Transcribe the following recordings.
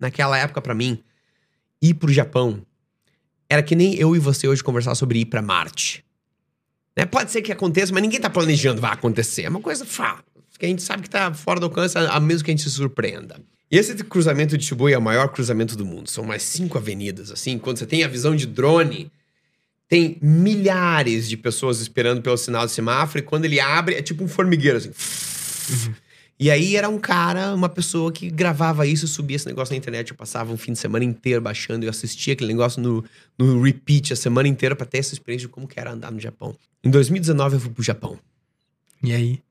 naquela época pra mim, ir pro Japão era que nem eu e você hoje conversar sobre ir pra Marte. Né? Pode ser que aconteça, mas ninguém tá planejando vai acontecer. É uma coisa que a gente sabe que tá fora do alcance, a mesmo que a gente se surpreenda. E esse cruzamento de Shibuya é o maior cruzamento do mundo. São mais cinco avenidas, assim. Quando você tem a visão de drone, tem milhares de pessoas esperando pelo sinal de semáforo. E quando ele abre, é tipo um formigueiro, assim. Uhum. E aí era um cara, uma pessoa que gravava isso, subia esse negócio na internet. Eu passava um fim de semana inteiro baixando e assistia aquele negócio no, no repeat a semana inteira para ter essa experiência de como que era andar no Japão. Em 2019 eu fui pro Japão. E aí?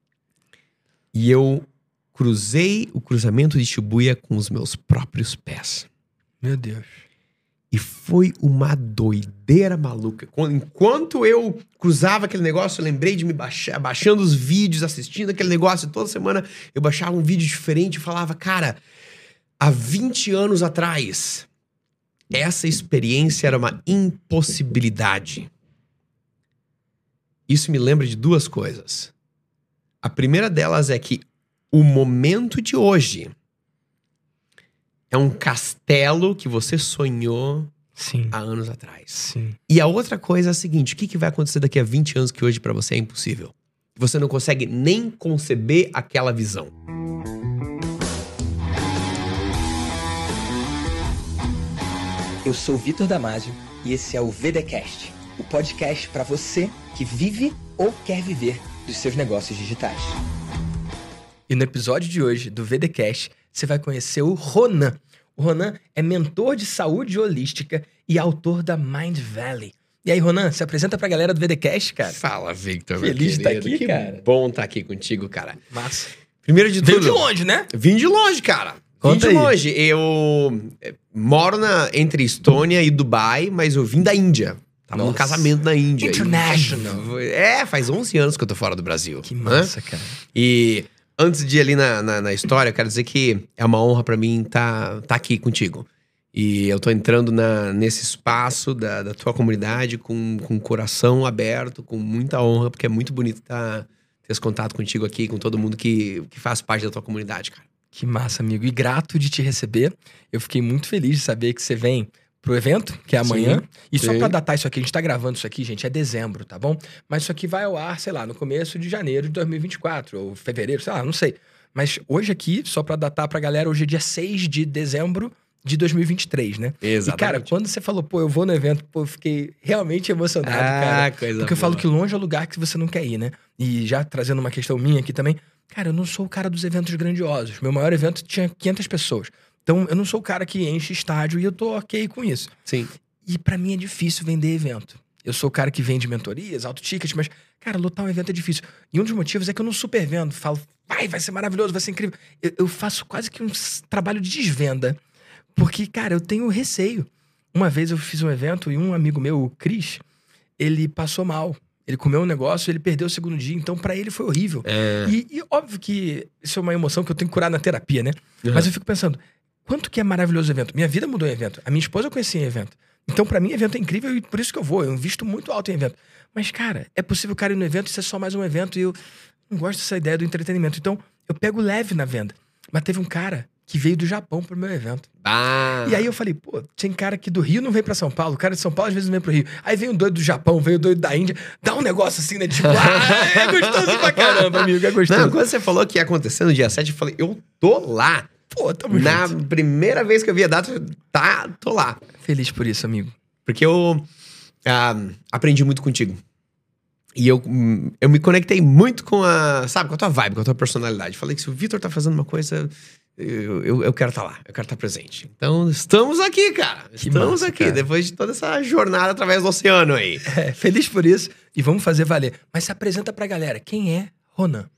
E eu cruzei o cruzamento de Shibuya com os meus próprios pés. Meu Deus. E foi uma doideira maluca. Enquanto eu cruzava aquele negócio, eu lembrei de me baixar, baixando os vídeos, assistindo aquele negócio. Toda semana eu baixava um vídeo diferente e falava, cara, há 20 anos atrás, essa experiência era uma impossibilidade. Isso me lembra de duas coisas. A primeira delas é que o momento de hoje é um castelo que você sonhou Sim. há anos atrás. Sim. E a outra coisa é a seguinte: o que, que vai acontecer daqui a 20 anos que hoje para você é impossível? Você não consegue nem conceber aquela visão. Eu sou Vitor Damasio e esse é o VDcast, o podcast para você que vive ou quer viver dos seus negócios digitais. E no episódio de hoje do VDcast, você vai conhecer o Ronan. O Ronan é mentor de saúde holística e autor da Mind Valley. E aí, Ronan, se apresenta pra galera do VDcast, cara. Fala, Victor. Feliz de estar aqui, que cara. bom estar aqui contigo, cara. Massa. Primeiro de tudo. de longe, né? Vim de longe, cara. Conta vim de aí. longe. Eu eh, moro na, entre Estônia e Dubai, mas eu vim da Índia. Tava num Nossa. casamento na Índia. International. É, faz 11 anos que eu tô fora do Brasil. Que né? massa, cara. E antes de ir ali na, na, na história, eu quero dizer que é uma honra pra mim estar tá, aqui contigo. E eu tô entrando na, nesse espaço da, da tua comunidade com, com o coração aberto, com muita honra, porque é muito bonito tá, ter esse contato contigo aqui, com todo mundo que, que faz parte da tua comunidade, cara. Que massa, amigo. E grato de te receber. Eu fiquei muito feliz de saber que você vem pro evento, que é amanhã. e só sim. pra datar isso aqui, a gente tá gravando isso aqui, gente, é dezembro, tá bom? Mas isso aqui vai ao ar, sei lá, no começo de janeiro de 2024, ou fevereiro, sei lá, não sei. Mas hoje aqui, só pra datar pra galera, hoje é dia 6 de dezembro de 2023, né? E, cara, quando você falou, pô, eu vou no evento, pô, eu fiquei realmente emocionado, cara. ah, coisa Porque eu falo boa. que longe é o lugar que você não quer ir, né? E já trazendo uma questão minha aqui também, cara, eu não sou o cara dos eventos grandiosos. Meu maior evento tinha 500 pessoas. Então, eu não sou o cara que enche estádio e eu tô ok com isso. Sim. E pra mim é difícil vender evento. Eu sou o cara que vende mentorias, auto tickets, mas, cara, lotar um evento é difícil. E um dos motivos é que eu não super vendo. Falo, vai, vai ser maravilhoso, vai ser incrível. Eu, eu faço quase que um trabalho de desvenda. Porque, cara, eu tenho receio. Uma vez eu fiz um evento e um amigo meu, o Cris, ele passou mal. Ele comeu um negócio, ele perdeu o segundo dia, então pra ele foi horrível. É. E, e óbvio que isso é uma emoção que eu tenho que curar na terapia, né? Mas eu fico pensando, quanto que é maravilhoso o evento? Minha vida mudou em evento. A minha esposa eu conheci em evento. Então, pra mim, evento é incrível e por isso que eu vou. Eu invisto muito alto em evento. Mas, cara, é possível o cara ir no evento e ser só mais um evento e eu não gosto dessa ideia do entretenimento. Então, eu pego leve na venda. Mas teve um cara que veio do Japão pro meu evento. Ah. E aí eu falei, pô, tem cara que do Rio não vem pra São Paulo, o cara de São Paulo às vezes não vem pro Rio. Aí vem um doido do Japão, veio o doido da Índia, dá um negócio assim, né? Tipo, ah, é gostoso pra caramba, amigo, é gostoso. Não, quando você falou que ia acontecer no dia 7, eu falei, eu tô lá. Pô, tamo Na junto. primeira vez que eu vi a data, tá, tô lá. Feliz por isso, amigo. Porque eu ah, aprendi muito contigo. E eu, hum, eu me conectei muito com a, sabe, com a tua vibe, com a tua personalidade. Falei que se o Vitor tá fazendo uma coisa, eu, eu, eu quero estar lá, eu quero estar presente. Então, estamos aqui, cara. Estamos massa, aqui, cara. depois de toda essa jornada através do oceano aí. É, feliz por isso e vamos fazer valer. Mas se apresenta pra galera, quem é Ronan?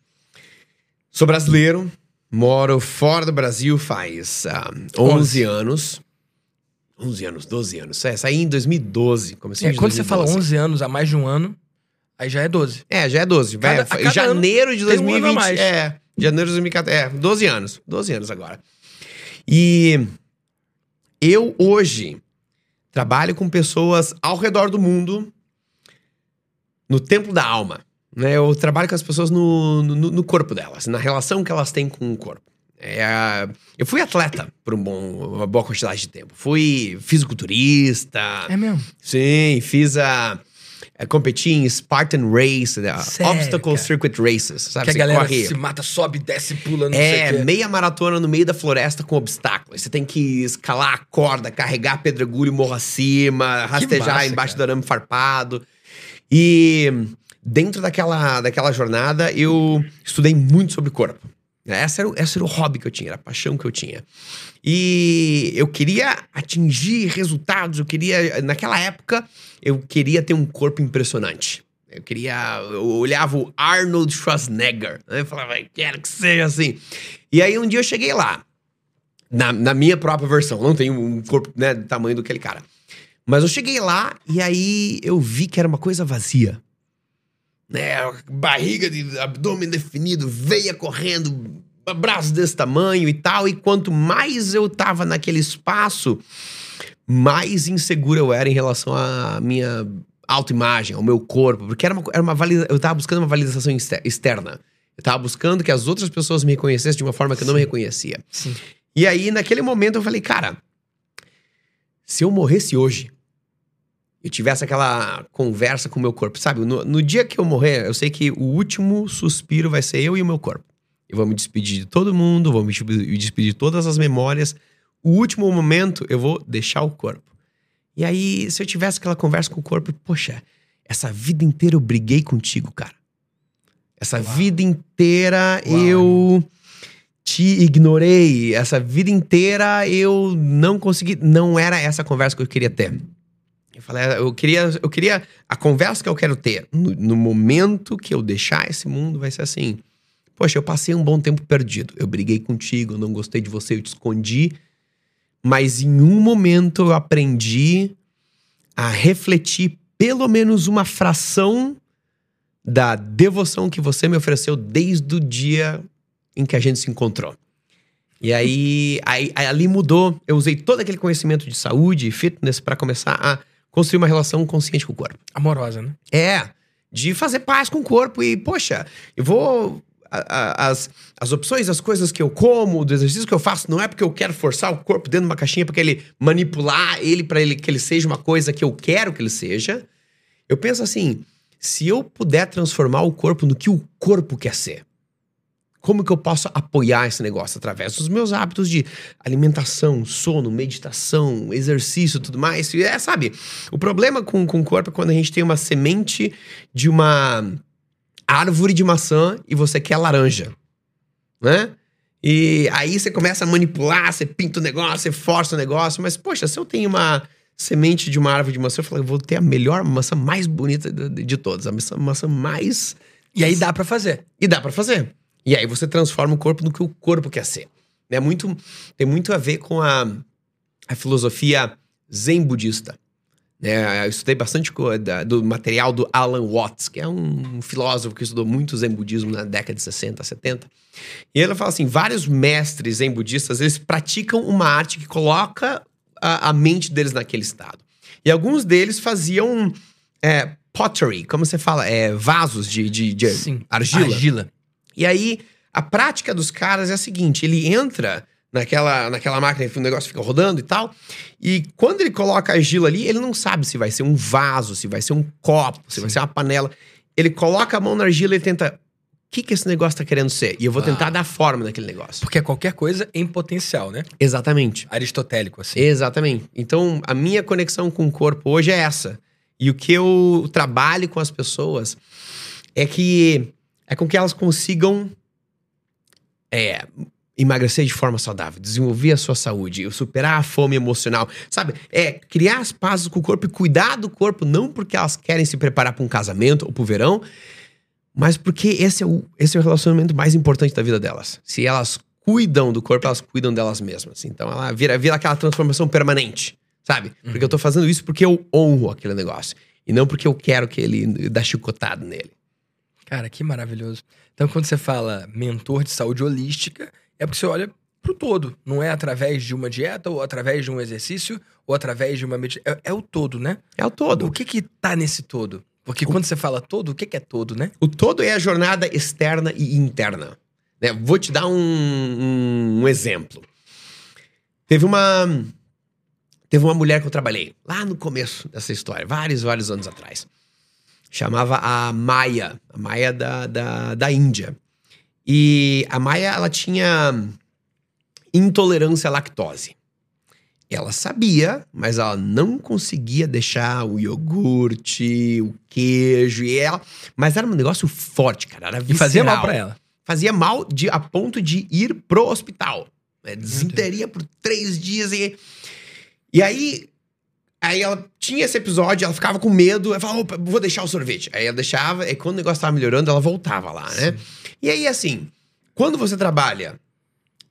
Sou brasileiro, moro fora do Brasil faz ah, 11 anos. 11 anos, 12 anos. É, saí em 2012. Comecei É, quando você fala 2012. 11 anos, há mais de um ano, aí já é 12. É, já é 12. Cada- Vai, janeiro de tem um ano a 2020. mais. É, janeiro de 2014. É, 12 anos. 12 anos agora. E eu hoje trabalho com pessoas ao redor do mundo no templo da alma. Né? Eu trabalho com as pessoas no, no, no corpo delas, na relação que elas têm com o corpo. É, eu fui atleta por um bom, uma boa quantidade de tempo. Fui fisiculturista. É mesmo? Sim, fiz a. a competi em Spartan Race, né, Sério, Obstacle cara? Circuit Races, sabe? que a galera corre- se mata, sobe, desce, pula, não sei o é, meia maratona no meio da floresta com obstáculos. Você tem que escalar a corda, carregar pedregulho morro acima, rastejar massa, embaixo cara. do arame farpado. E dentro daquela, daquela jornada, eu estudei muito sobre corpo. Essa era, o- esse era o hobby que eu tinha, era a paixão que eu tinha. E eu queria atingir resultados, eu queria. Naquela época, eu queria ter um corpo impressionante. Eu queria. Eu olhava o Arnold Schwarzenegger. Né? Eu falava, "Eu quero que seja assim. E aí um dia eu cheguei lá. Na, na minha própria versão. Não tenho um corpo né, do tamanho do aquele cara. Mas eu cheguei lá e aí eu vi que era uma coisa vazia. Né? Barriga de abdômen definido, veia correndo, braços desse tamanho e tal. E quanto mais eu tava naquele espaço, mais inseguro eu era em relação à minha autoimagem, ao meu corpo. Porque era uma, era uma valida, eu tava buscando uma validação exter- externa. Eu tava buscando que as outras pessoas me reconhecessem de uma forma que eu não me reconhecia. Sim. E aí, naquele momento, eu falei, cara, se eu morresse hoje, eu tivesse aquela conversa com o meu corpo, sabe? No, no dia que eu morrer, eu sei que o último suspiro vai ser eu e o meu corpo. Eu vou me despedir de todo mundo, vou me despe- me despedir de todas as memórias. O último momento, eu vou deixar o corpo. E aí, se eu tivesse aquela conversa com o corpo, poxa, essa vida inteira eu briguei contigo, cara. Essa vida inteira Uau. eu te ignorei. Essa vida inteira eu não consegui. Não era essa conversa que eu queria ter. Eu falei, eu queria, eu queria. A conversa que eu quero ter no, no momento que eu deixar esse mundo vai ser assim. Poxa, eu passei um bom tempo perdido. Eu briguei contigo, eu não gostei de você, eu te escondi. Mas em um momento eu aprendi a refletir pelo menos uma fração da devoção que você me ofereceu desde o dia em que a gente se encontrou. E aí, aí, aí ali mudou. Eu usei todo aquele conhecimento de saúde e fitness para começar a construir uma relação consciente com o corpo. Amorosa, né? É, de fazer paz com o corpo e, poxa, eu vou. a- a- as, as opções, as coisas que eu como, do exercício que eu faço, não é porque eu quero forçar o corpo dentro de uma caixinha para ele manipular ele para ele que ele seja uma coisa que eu quero que ele seja. Eu penso assim, se eu puder transformar o corpo no que o corpo quer ser, como que eu posso apoiar esse negócio através dos meus hábitos de alimentação, sono, meditação, exercício, tudo mais? E é, sabe, o problema com, com o corpo é quando a gente tem uma semente de uma árvore de maçã e você quer laranja, né? E aí você começa a manipular, você pinta o negócio, você força o negócio, mas poxa, se eu tenho uma semente de uma árvore de maçã, eu falo, eu vou ter a melhor maçã mais bonita de, de- todas, a maçã, maçã mais E aí dá pra fazer. e dá pra fazer. E aí você transforma o corpo no que o corpo quer ser. É muito, tem muito a ver com a, a filosofia zen budista. né? eu estudei bastante do material do Alan Watts, que é um filósofo que estudou muito zen budismo na década de 60, 70. E ele fala assim, vários mestres zen budistas, eles praticam uma arte que coloca a, a mente deles naquele estado. E alguns deles faziam é, pottery, como você fala, é, vasos de, de, de Sim. argila. Argila. E aí, a prática dos caras é a seguinte: ele entra naquela, naquela máquina, o negócio fica rodando e tal. E quando ele coloca a argila ali, ele não sabe se vai ser um vaso, se vai ser um copo, se vai ser uma panela. Ele coloca a mão na argila e tenta. O que, que esse negócio tá querendo ser? E eu vou Uau. tentar dar forma naquele negócio. Porque é qualquer coisa em potencial, né? Exatamente. Aristotélico, assim. Exatamente. Então, a minha conexão com o corpo hoje é essa. E o que eu trabalho com as pessoas é que é com que elas consigam é, emagrecer de forma saudável, desenvolver a sua saúde, superar a fome emocional, sabe? É criar as pazes com o corpo e cuidar do corpo, não porque elas querem se preparar para um casamento ou para o verão, mas porque esse é, o, esse é o relacionamento mais importante da vida delas. Se elas cuidam do corpo, elas cuidam delas mesmas. Então ela vira, vira aquela transformação permanente, sabe? Porque eu tô fazendo isso porque eu honro aquele negócio. E não porque eu quero que ele dá chicotada nele. Cara, que maravilhoso. Então, quando você fala mentor de saúde holística, é porque você olha pro todo. Não é através de uma dieta, ou através de um exercício, ou através de uma meditação. É, é o todo, né? É o todo. O que que tá nesse todo? Porque quando você fala todo, o que que é todo, né? O todo é a jornada externa e interna. Né? Vou te dar um, um, um exemplo. Teve uma. Teve uma mulher que eu trabalhei lá no começo dessa história, vários, vários anos atrás. Chamava a Maia, a Maia da, da, da Índia. E a Maia, ela tinha intolerância à lactose. Ela sabia, mas ela não conseguia deixar o iogurte, o queijo e ela. Mas era um negócio forte, cara. Era E fazia mal pra ela. Fazia mal de, a ponto de ir pro hospital. É, desinteria por três dias e. E aí. Aí ela tinha esse episódio, ela ficava com medo, ela falava, opa, vou deixar o sorvete. Aí ela deixava, e quando o negócio tava melhorando, ela voltava lá, né? E aí, assim, quando você trabalha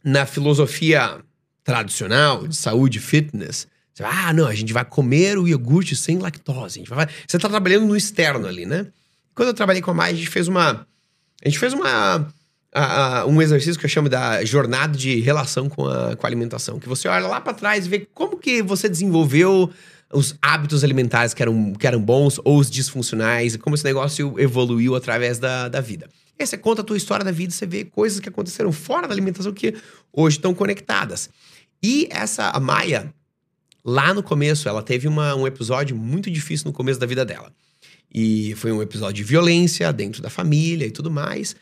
na filosofia tradicional de saúde e fitness, você vai, ah, não, a gente vai comer o iogurte sem lactose. Vai... Você tá trabalhando no externo ali, né? Quando eu trabalhei com a Mai, a gente fez uma. A gente fez uma. a- a- um exercício que eu chamo da jornada de relação com a, com a alimentação. Que você olha lá pra trás e vê como que você desenvolveu os hábitos alimentares que eram, que eram bons ou os disfuncionais, e como esse negócio evoluiu através da, da vida. E aí você conta a tua história da vida, você vê coisas que aconteceram fora da alimentação que hoje estão conectadas. E essa, a Maia, lá no começo, ela teve uma, um episódio muito difícil no começo da vida dela. E foi um episódio de violência dentro da família e tudo mais,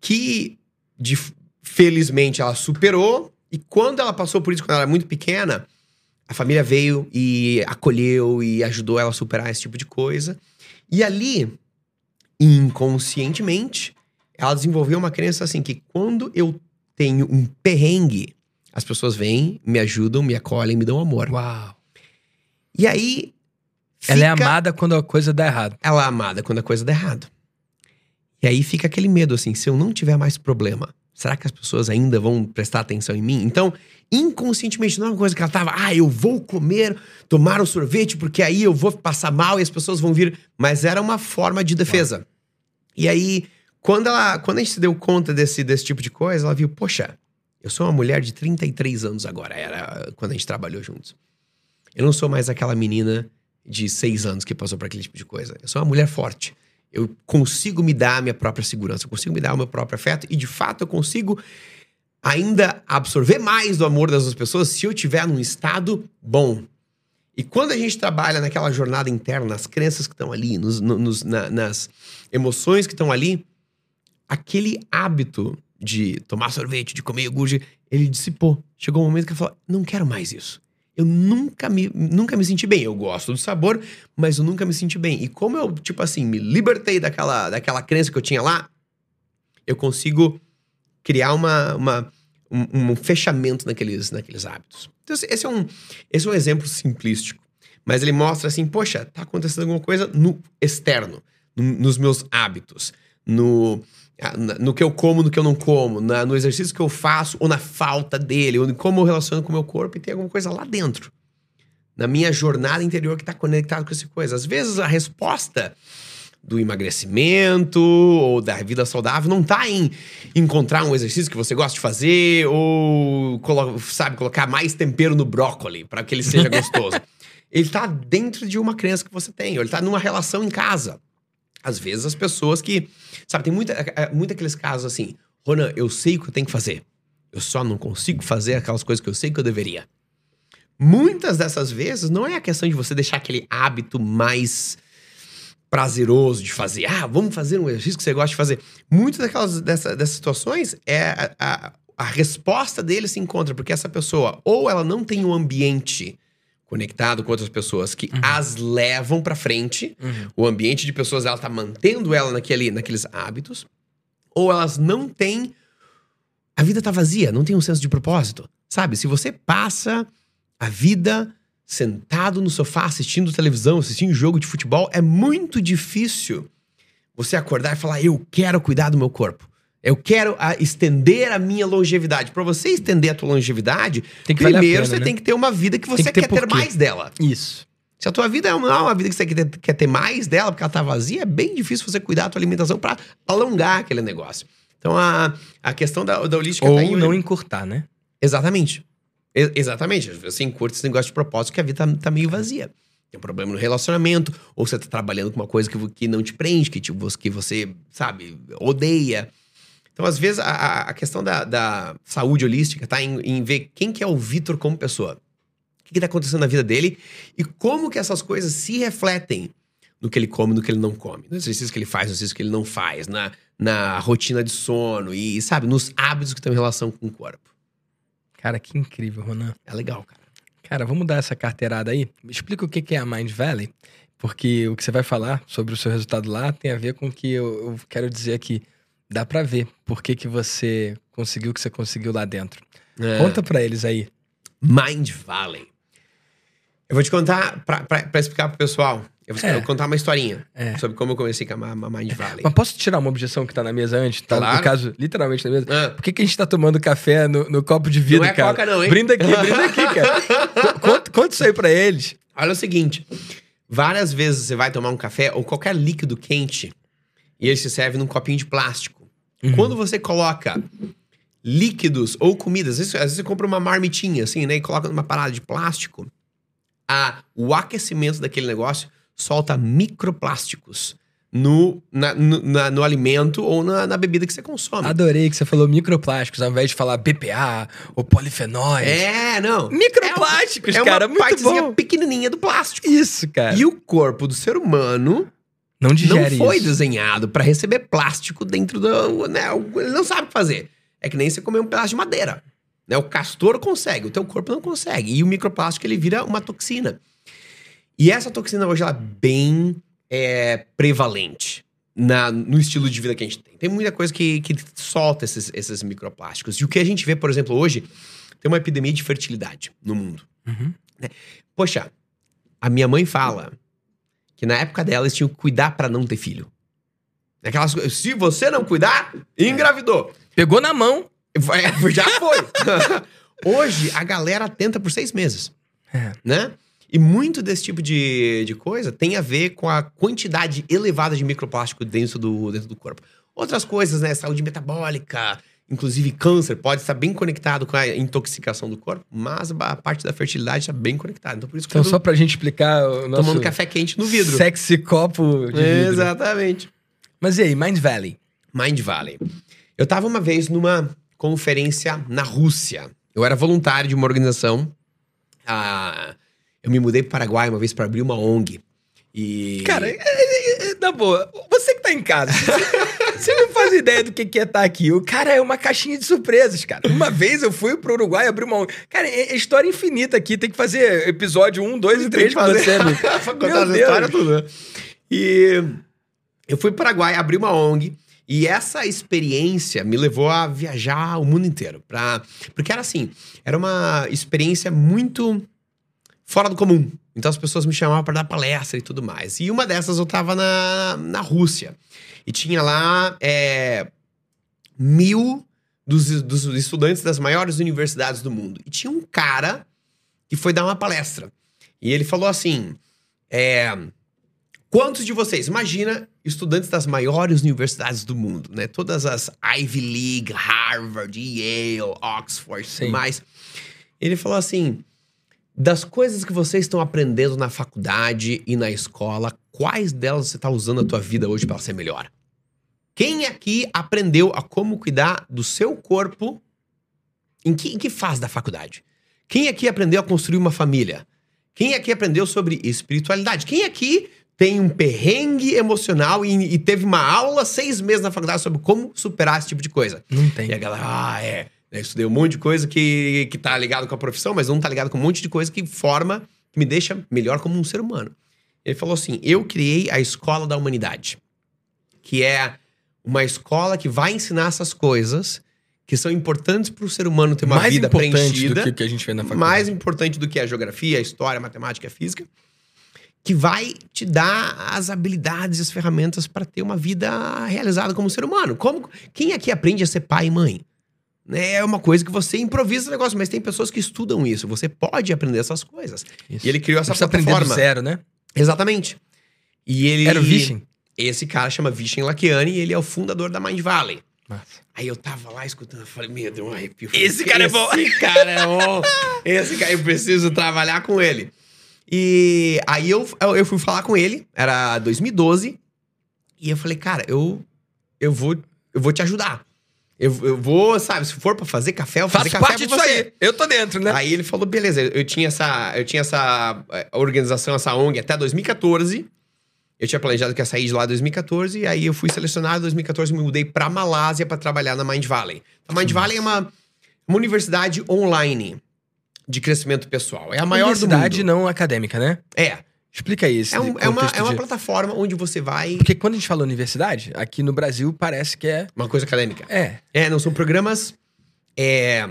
que de- felizmente ela superou. E quando ela passou por isso, quando ela era muito pequena, a família veio e acolheu e ajudou ela a superar esse tipo de coisa. E ali, inconscientemente, ela desenvolveu uma crença assim que quando eu tenho um perrengue, as pessoas vêm, me ajudam, me acolhem, me dão amor. Uau. E aí. Ela é fica- amada quando a coisa dá errado. Ela é amada quando a coisa dá errado. E aí fica aquele medo assim: se eu não tiver mais problema, será que as pessoas ainda vão prestar atenção em mim? Então, inconscientemente, não é uma coisa que ela tava, ah, eu vou comer, tomar o sorvete, porque aí eu vou passar mal e as pessoas vão vir. Mas era uma forma de defesa. E aí, quando, ela, quando a gente se deu conta desse, desse tipo de coisa, ela viu, poxa, eu sou uma mulher de 33 anos agora, era quando a gente trabalhou juntos. Eu não sou mais aquela menina de 6 anos que passou por aquele tipo de coisa. Eu sou uma mulher forte. Eu consigo me dar a minha própria segurança, eu consigo me dar o meu próprio afeto e de fato eu consigo ainda absorver mais do amor das outras pessoas se eu estiver num estado bom. E quando a gente trabalha naquela jornada interna, nas crenças que estão ali, nos, no- nos- na- nas emoções que estão ali, aquele hábito de tomar sorvete, de comer iogurte, ele dissipou. Chegou um momento que ele falou: não quero mais isso. Eu nunca me, nunca me senti bem. Eu gosto do sabor, mas eu nunca me senti bem. E como eu, tipo assim, me libertei daquela, daquela crença que eu tinha lá, eu consigo criar uma, uma, um, um fechamento naqueles, naqueles hábitos. Então, esse- é, um, esse é um exemplo simplístico. Mas ele mostra assim, poxa, tá acontecendo alguma coisa no externo, no- nos meus hábitos, no, ah, no que eu como, no que eu não como, na- no exercício que eu faço ou na falta dele, ou em como eu relaciono com o meu corpo e tem alguma coisa lá dentro. Na minha jornada interior que está conectado com essa coisa. Às vezes a resposta do emagrecimento ou da vida saudável não tá em encontrar um exercício que você gosta de fazer ou sabe colocar mais tempero no brócoli para que ele seja gostoso. ele tá dentro de uma crença que você tem, ou ele tá numa relação em casa. Às vezes as pessoas que, sabe, tem muita, é, muito aqueles casos assim, Ronan, eu sei o que eu tenho que fazer. Eu só não consigo fazer aquelas coisas que eu sei que eu deveria. Muitas dessas vezes não é a questão de você deixar aquele hábito mais prazeroso de fazer. Ah, vamos fazer um exercício que você gosta de fazer. Muitas daquelas dessa, dessas situações é a, a, a resposta dele se encontra porque essa pessoa ou ela não tem um ambiente conectado com outras pessoas que as levam pra frente, o ambiente de pessoas ela tá mantendo ela naquele, naqueles hábitos, ou elas não têm a vida tá vazia, não tem um senso de propósito. Sabe? Se você passa a vida sentado no sofá assistindo televisão, assistindo jogo de futebol, é muito difícil você acordar e falar: Eu quero cuidar do meu corpo. Eu quero ah, estender a minha longevidade. Para você estender a tua longevidade, a primeiro pena, você né? tem que ter uma vida que você que ter quer ter mais dela. Isso. Se a tua vida não é uma vida que você quer ter, quer ter mais dela, porque ela tá vazia, é bem difícil você cuidar da tua alimentação para alongar aquele negócio. Então a, a questão da, da holística Ou tá em- não encurtar, né? Exatamente. Exatamente. Você encurta esse negócio de propósito que a vida tá, tá meio vazia. Tem um problema no relacionamento, ou você tá trabalhando com uma coisa que, que não te prende, que, tipo, que você, sabe, odeia. Então, às vezes, a, a questão da, da, saúde holística tá em, em, ver quem que é o Vitor como pessoa. O que está acontecendo na vida dele e como que essas coisas se refletem no que ele come, no que ele não come. No exercício que ele faz, no exercício que ele não faz, na, na rotina de sono e, sabe, nos hábitos que estão em relação com o corpo. Cara, que incrível, Ronan. É legal, cara. Cara, vamos dar essa carteirada aí? Me explica o que é a Mind Valley, porque o que você vai falar sobre o seu resultado lá tem a ver com o que eu, eu quero dizer aqui. Dá para ver por que, que você conseguiu o que você conseguiu lá dentro. É. Conta para eles aí. Mind Valley. Eu vou te contar, para explicar pro pessoal, eu vou, é. contar uma historinha é. sobre como eu comecei com a, a Mind Valley. Mas posso tirar uma objeção que tá na mesa antes? Tá, claro. No caso, literalmente na mesa. Ah. Por que, que a gente tá tomando café no, no copo de vidro, não é cara? Coca não, hein? Brinda aqui, brinda aqui, cara. conta, conta isso aí pra eles. Olha o seguinte, várias vezes você vai tomar um café ou qualquer líquido quente e ele se serve num copinho de plástico. Uhum. Quando você coloca líquidos ou comidas, às vezes, às vezes você compra uma marmitinha assim, né, e coloca numa parada de plástico, a, o aquecimento daquele negócio solta microplásticos no, na, no, na, no, alimento ou na, na, bebida que você consome. Adorei que você falou microplásticos, ao invés de falar BPA ou polifenóis. É, não. Microplásticos, é, cara, é uma partezinha bom. pequenininha do plástico. Isso, cara. E o corpo do ser humano não, digere não foi isso. desenhado para receber plástico dentro do... Né, ele não sabe o que fazer. É que nem você comer um pedaço de madeira. Né? O castor consegue, o teu corpo não consegue. E o microplástico, ele vira uma toxina. E essa toxina hoje, ela é bem é, prevalente na, no estilo de vida que a gente tem. Tem muita coisa que, que solta esses, esses microplásticos. E o que a gente vê, por exemplo, hoje, tem uma epidemia de fertilidade no mundo. Uhum. Né? Poxa, a minha mãe fala que na época dela eles tinham que cuidar para não ter filho. Aquelas, se você não cuidar, engravidou. Pegou na mão. É, já foi. Hoje, a galera tenta por seis meses. É. Né? E muito desse tipo de, de coisa tem a ver com a quantidade elevada de microplástico dentro do, dentro do corpo. Outras coisas, né? Saúde metabólica, inclusive câncer, pode estar bem conectado com a intoxicação do corpo, mas a parte da fertilidade está bem conectada. Então, por isso então, só pra gente explicar o nosso... Tomando café quente no vidro. Sexy copo de vidro. Exatamente. Mas e aí, Mind Valley? Mind Valley. Eu tava uma vez numa conferência na Rússia. Eu era voluntário de uma organização. Ah, eu me mudei para o Paraguai uma vez para abrir uma ONG. E. Cara, é, é, é, na boa, você que tá em casa, você não faz ideia do que, é estar tá aqui. O cara é uma caixinha de surpresas, cara. Uma vez eu fui pro Uruguai abrir uma ONG. Cara, é, história infinita aqui. Tem que fazer episódio 1, 2 e 3 com você, amigo. contar as histórias tudo. Né? E eu fui pro Paraguai abrir uma ONG. E essa experiência me levou a viajar o mundo inteiro. Pra... Porque era assim, era uma experiência muito fora do comum. Então as pessoas me chamavam para dar palestra e tudo mais. E uma dessas eu tava na, na Rússia. E tinha lá é, mil dos, dos estudantes das maiores universidades do mundo. E tinha um cara que foi dar uma palestra. E ele falou assim: é, Quantos de vocês, imagina, estudantes das maiores universidades do mundo, né? Todas as Ivy League, Harvard, Yale, Oxford e mais. Ele falou assim: das coisas que vocês estão aprendendo na faculdade e na escola, quais delas você está usando na tua vida hoje para ser melhor? Quem aqui aprendeu a como cuidar do seu corpo em que, em que fase da faculdade? Quem aqui aprendeu a construir uma família? Quem aqui aprendeu sobre espiritualidade? Quem aqui tem um perrengue emocional e, e, teve uma aula seis meses na faculdade sobre como superar esse tipo de coisa? Não tem. E a galera, ah, é. Eu estudei um monte de coisa que, que tá ligado com a profissão, mas não tá ligado com um monte de coisa que forma, que me deixa melhor como um ser humano. Ele falou assim: eu criei a escola da humanidade, que é uma escola que vai ensinar essas coisas que são importantes para o ser humano ter uma mais vida preenchida. Do que, que a gente vê na faculdade. Mais importante do que a geografia, a história, a matemática, a física. Que vai te dar as habilidades e as ferramentas para ter uma vida realizada como ser humano. Como, quem aqui aprende a ser pai e mãe? Né, é uma coisa que você improvisa o negócio, mas tem pessoas que estudam isso. Você pode aprender essas coisas. Isso. E ele criou essa plataforma. Aprender do zero, né? Exatamente. E ele. Era o Vishen? Esse cara chama Vishen Lakiani e ele é o fundador da Mind Valley. Nossa. Aí eu tava lá escutando, eu falei, meu, deu um arrepio. Esse cara é bom. Esse cara é bom. esse cara, eu preciso trabalhar com ele. E aí eu, eu fui falar com ele, era 2012, e eu falei, cara, eu, eu, vou, eu vou te ajudar. Eu, eu vou, sabe, se for pra fazer café, eu vou fazer Faço café parte pra disso você. aí. Eu tô dentro, né? Aí ele falou, beleza, eu tinha essa, eu tinha essa eh, organização, essa ONG até 2014. Eu tinha planejado que ia sair de lá em 2014, e aí eu fui selecionado em 2014 me mudei pra Malásia pra trabalhar na Mind Valley. A Mind Valley é uma, uma universidade online de crescimento pessoal. É a maior do Universidade mundo. não acadêmica, né? É. Explica aí esse É, um- é uma, contexto é uma de- plataforma onde você vai. Porque quando a gente fala universidade, aqui no Brasil parece que é... Uma coisa acadêmica. É, É, não, são programas é,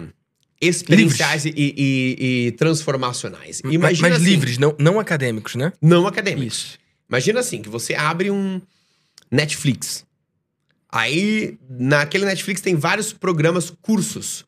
experienciais e, e- e transformacionais. mas, Imagina mas assim, livres, não, não acadêmicos, né? Não acadêmicos. Isso. Imagina assim, que você abre um Netflix. Aí, naquele Netflix tem vários programas, cursos.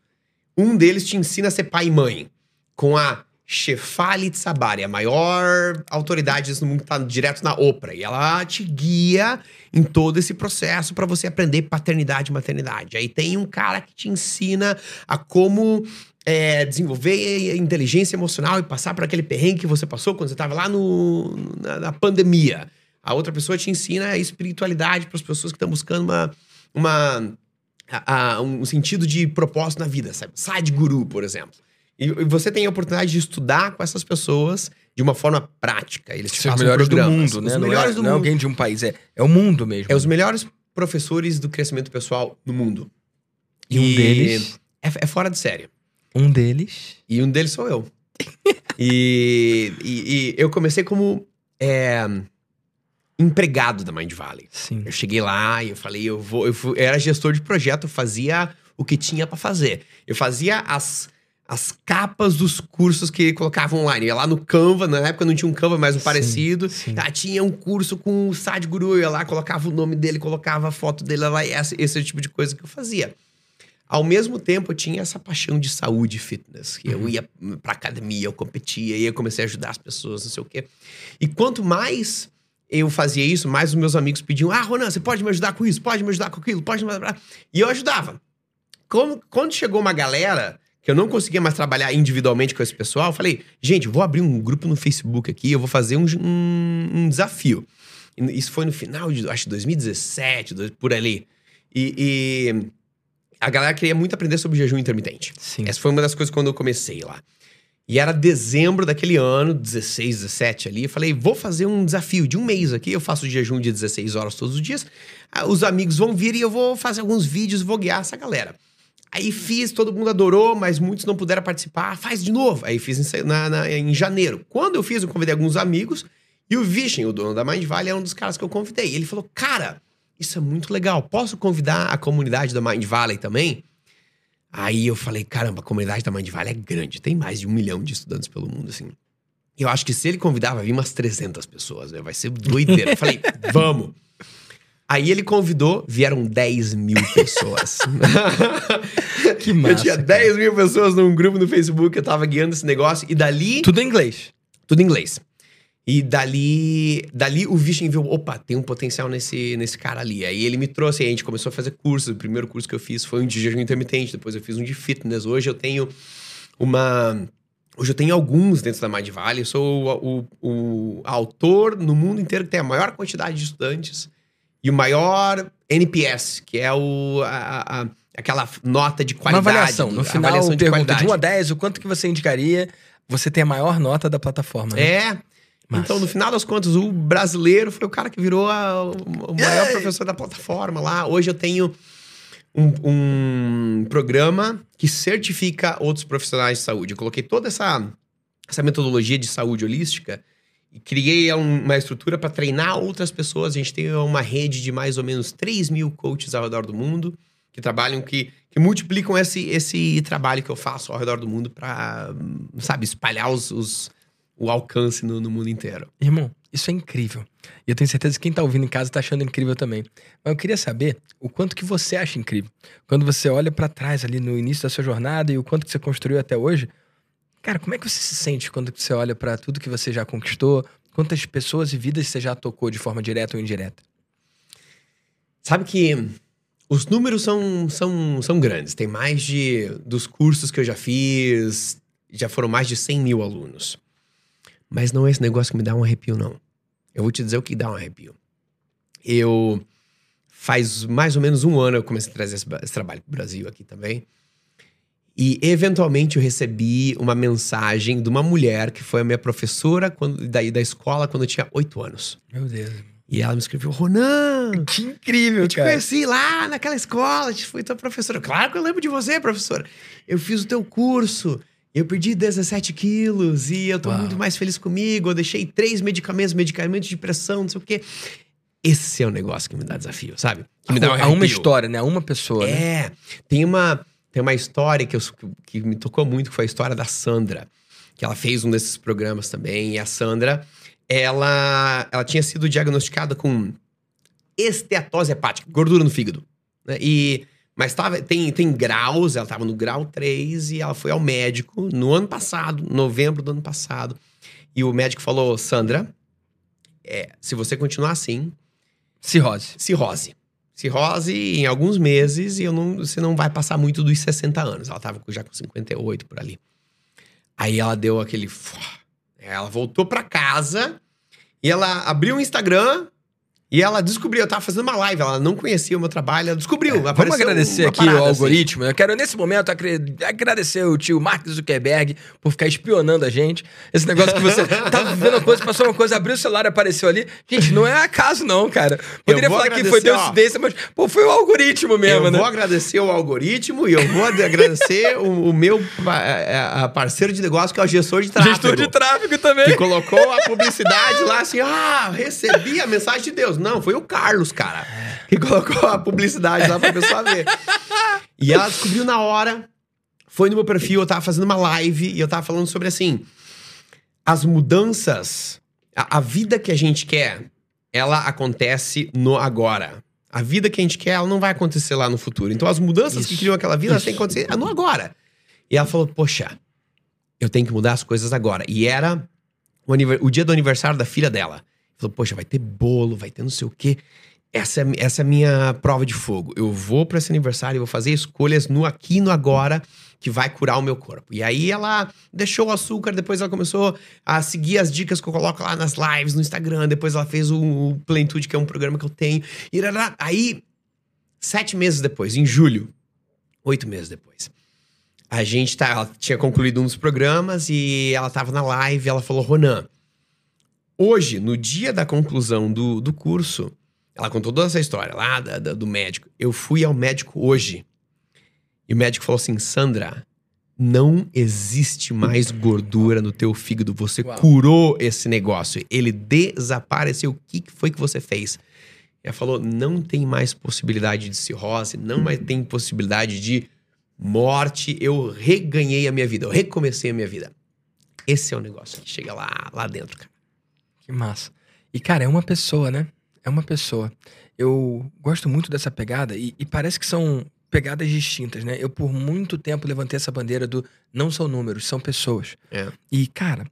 Um deles te ensina a ser pai e mãe. Com a Shefali Tsabari, a maior autoridade no mundo que tá direto na Oprah. E ela te guia em todo esse processo para você aprender paternidade e maternidade. Aí tem um cara que te ensina a como é, desenvolver inteligência emocional e passar por aquele perrengue que você passou quando você estava lá no, na, na pandemia. A outra pessoa te ensina a espiritualidade para as pessoas que estão buscando uma, uma, a- a- um sentido de propósito na vida, sabe? Side guru, por exemplo. E, e você tem a oportunidade de estudar com essas pessoas de uma forma prática. Eles te São os melhores do mundo, né? Os Não melhores é, do não é mundo. alguém de um país, é, é o mundo mesmo. É os melhores professores do crescimento pessoal no mundo. E um deles... É, é fora de série. Um deles... E um deles sou eu. e, e- e eu comecei como é, empregado da Mind Valley. Sim. Eu cheguei lá e eu falei, eu vou. Eu, fui- eu era gestor de projeto, eu fazia o que tinha pra fazer. Eu fazia as, as capas dos cursos que colocavam online. Eu ia lá no Canva, na época não tinha um Canva, mas um Sim, parecido. sim. Ah, tinha um curso com o Sadhguru, eu ia lá, colocava o nome dele, colocava a foto dele lá, esse, esse é o tipo de coisa que eu fazia. Ao mesmo tempo, eu tinha essa paixão de saúde e fitness. Que Uhum. eu ia pra academia, eu competia, e eu comecei a ajudar as pessoas, não sei o quê. E quanto mais eu fazia isso, mais os meus amigos pediam: Ah, Ronan, você pode me ajudar com isso? Pode me ajudar com aquilo? Pode me ajudar. E eu ajudava. Como- quando chegou uma galera que eu não conseguia mais trabalhar individualmente com esse pessoal, falei: Gente, vou abrir um grupo no Facebook aqui, eu vou fazer um, um- um desafio. Isso foi no final de, acho, 2017, dois- por ali. E, e a galera queria muito aprender sobre jejum intermitente. Sim. Essa foi uma das coisas quando eu comecei lá. E era dezembro daquele ano, 16, 17 ali. Eu falei, vou fazer um desafio de um mês aqui. Eu faço jejum de 16 horas todos os dias. Ah, Os amigos vão vir e eu vou fazer alguns vídeos, vou guiar essa galera. Aí fiz, todo mundo adorou, mas muitos não puderam participar. Faz de novo. Aí fiz em, na- na- em janeiro. Quando eu fiz, eu convidei alguns amigos. E o Vishen, o dono da Mind Valley, é um dos caras que eu convidei. Ele falou, cara, isso é muito legal. Posso convidar a comunidade da Mind Valley também? Aí eu falei, caramba, a comunidade da Mind Valley é grande. Tem mais de um milhão de estudantes pelo mundo, assim. Eu acho que se ele convidar, vai vir umas 300 pessoas, né? Vai ser doideira. Eu falei, vamos. Aí ele convidou, vieram 10 mil pessoas. Que eu massa, tinha cara. 10 mil pessoas num grupo no Facebook, eu tava guiando esse negócio, e dali Tudo em inglês. tudo em inglês. E dali, dali o Vishen viu, opa, tem um potencial nesse, nesse cara ali. Aí ele me trouxe, aí a gente começou a fazer cursos. O primeiro curso que eu fiz foi um de jejum intermitente, depois eu fiz um de fitness. Hoje eu tenho uma... Hoje eu tenho alguns dentro da Mind Valley. Eu sou o, o- o autor no mundo inteiro que tem a maior quantidade de estudantes e o maior NPS, que é o, a- a- aquela nota de Uma qualidade. avaliação. No final, avaliação de pergunta qualidade. de 1 a 10, o quanto que você indicaria você tem a maior nota da plataforma, né? É. Massa. Então, no final das contas, o brasileiro foi o cara que virou a- o, maior Ei! professor da plataforma lá. Hoje eu tenho um, um programa que certifica outros profissionais de saúde. Eu coloquei toda essa, essa metodologia de saúde holística criei um- uma estrutura para treinar outras pessoas. A gente tem uma rede de mais ou menos 3 mil coaches ao redor do mundo que trabalham, que, que multiplicam esse, esse trabalho que eu faço ao redor do mundo para, sabe, espalhar os, os- o alcance no, no mundo inteiro. Irmão, isso é incrível. E eu tenho certeza que quem tá ouvindo em casa tá achando incrível também. Mas eu queria saber o quanto que você acha incrível. Quando você olha pra trás ali no início da sua jornada e o quanto que você construiu até hoje. Cara, como é que você se sente quando você olha pra tudo que você já conquistou? Quantas pessoas e vidas você já tocou de forma direta ou indireta? Sabe que os números são, são, são grandes. Tem mais de. Dos cursos que eu já fiz, já foram mais de 100 mil alunos. Mas não é esse negócio que me dá um arrepio, não. Eu vou te dizer o que dá um arrepio. Eu faz mais ou menos um ano eu comecei a trazer esse, esse trabalho pro Brasil aqui também. E eventualmente eu recebi uma mensagem de uma mulher que foi a minha professora quando, daí da escola quando eu tinha oito anos. Meu Deus. E ela me escreveu, Ronan, Que incrível, eu te conheci lá naquela escola, te fui tua professora. Claro que eu lembro de você, professora. Eu fiz o teu curso, eu perdi 17 quilos e eu tô Uau. muito mais feliz comigo. Eu deixei três medicamentos, medicamentos de pressão, não sei o quê. Esse é o negócio que me dá desafio, sabe? Que me dá um a uma história, né? A uma pessoa, né? É. Tem uma, tem uma história que, eu, que me tocou muito, que foi a história da Sandra. Que ela fez um desses programas também. E a Sandra, ela, ela tinha sido diagnosticada com esteatose hepática, gordura no fígado. né? E, mas tava, tem, tem graus, ela estava no grau 3 e ela foi ao médico no ano passado, novembro do ano passado. E o médico falou: Sandra, é, se você continuar assim, Cirrose. cirrose. Cirrose em alguns meses e eu não, você não vai passar muito dos 60 anos. Ela tava com- já com 58 por ali. Aí ela deu aquele. Ela voltou pra casa e ela abriu o Instagram e ela descobriu. Eu tava fazendo uma live, ela não conhecia o meu trabalho, ela descobriu. Vamos apareceu agradecer aqui parada o assim. algoritmo. Eu quero, nesse momento, agradecer o tio Mark Zuckerberg por ficar espionando a gente. Esse negócio que você tava vendo uma coisa, passou uma coisa, abriu o celular e apareceu ali. Gente, não é acaso, não, cara. Poderia falar que foi coincidência, mas, pô, foi o algoritmo mesmo, eu né? vou agradecer o algoritmo e eu vou agradecer o, o meu a- a parceiro de negócio, que é o gestor de tráfego. Gestor de tráfego também. Que colocou a publicidade lá assim, ah, recebi a mensagem de Deus. Não, foi o Carlos, cara, que colocou a publicidade lá pra pessoa ver. E ela descobriu na hora, foi no meu perfil, eu tava fazendo uma live e eu tava falando sobre assim, as mudanças, a, a vida que a gente quer, ela acontece no agora. A vida que a gente quer, ela não vai acontecer lá no futuro. Então as mudanças que Isso. criam aquela vida, elas têm que acontecer no agora. E ela falou, poxa, eu tenho que mudar as coisas agora. E era o, o dia do aniversário da filha dela. Falou, poxa, vai ter bolo, vai ter não sei o quê. Essa é, essa é a minha prova de fogo. Eu vou pra esse aniversário vou fazer escolhas no aqui e no agora que vai curar o meu corpo. E aí ela deixou o açúcar, depois ela começou a seguir as dicas que eu coloco lá nas lives no Instagram, depois ela fez o, o Plenitude, que é um programa que eu tenho. E aí, sete meses depois, em julho, oito meses depois, a gente tá, ela tinha concluído um dos programas e ela tava na live ela falou, Ronan, hoje, no dia da conclusão do, do curso, ela contou toda essa história lá da- da- do médico. Eu fui ao médico hoje. E o médico falou assim: Sandra, não existe mais gordura no teu fígado. Você Uau. curou esse negócio. Ele desapareceu. O que foi que você fez? Ela falou: não tem mais possibilidade de cirrose, não mais tem possibilidade de morte. Eu reganhei a minha vida, eu recomecei a minha vida. Esse é o negócio que chega lá, lá dentro, cara. Que massa. E, cara, é uma pessoa, né? É uma pessoa. Eu gosto muito dessa pegada e, e parece que são pegadas distintas, né? Eu, por muito tempo, levantei essa bandeira do não são números, são pessoas. É. E, cara,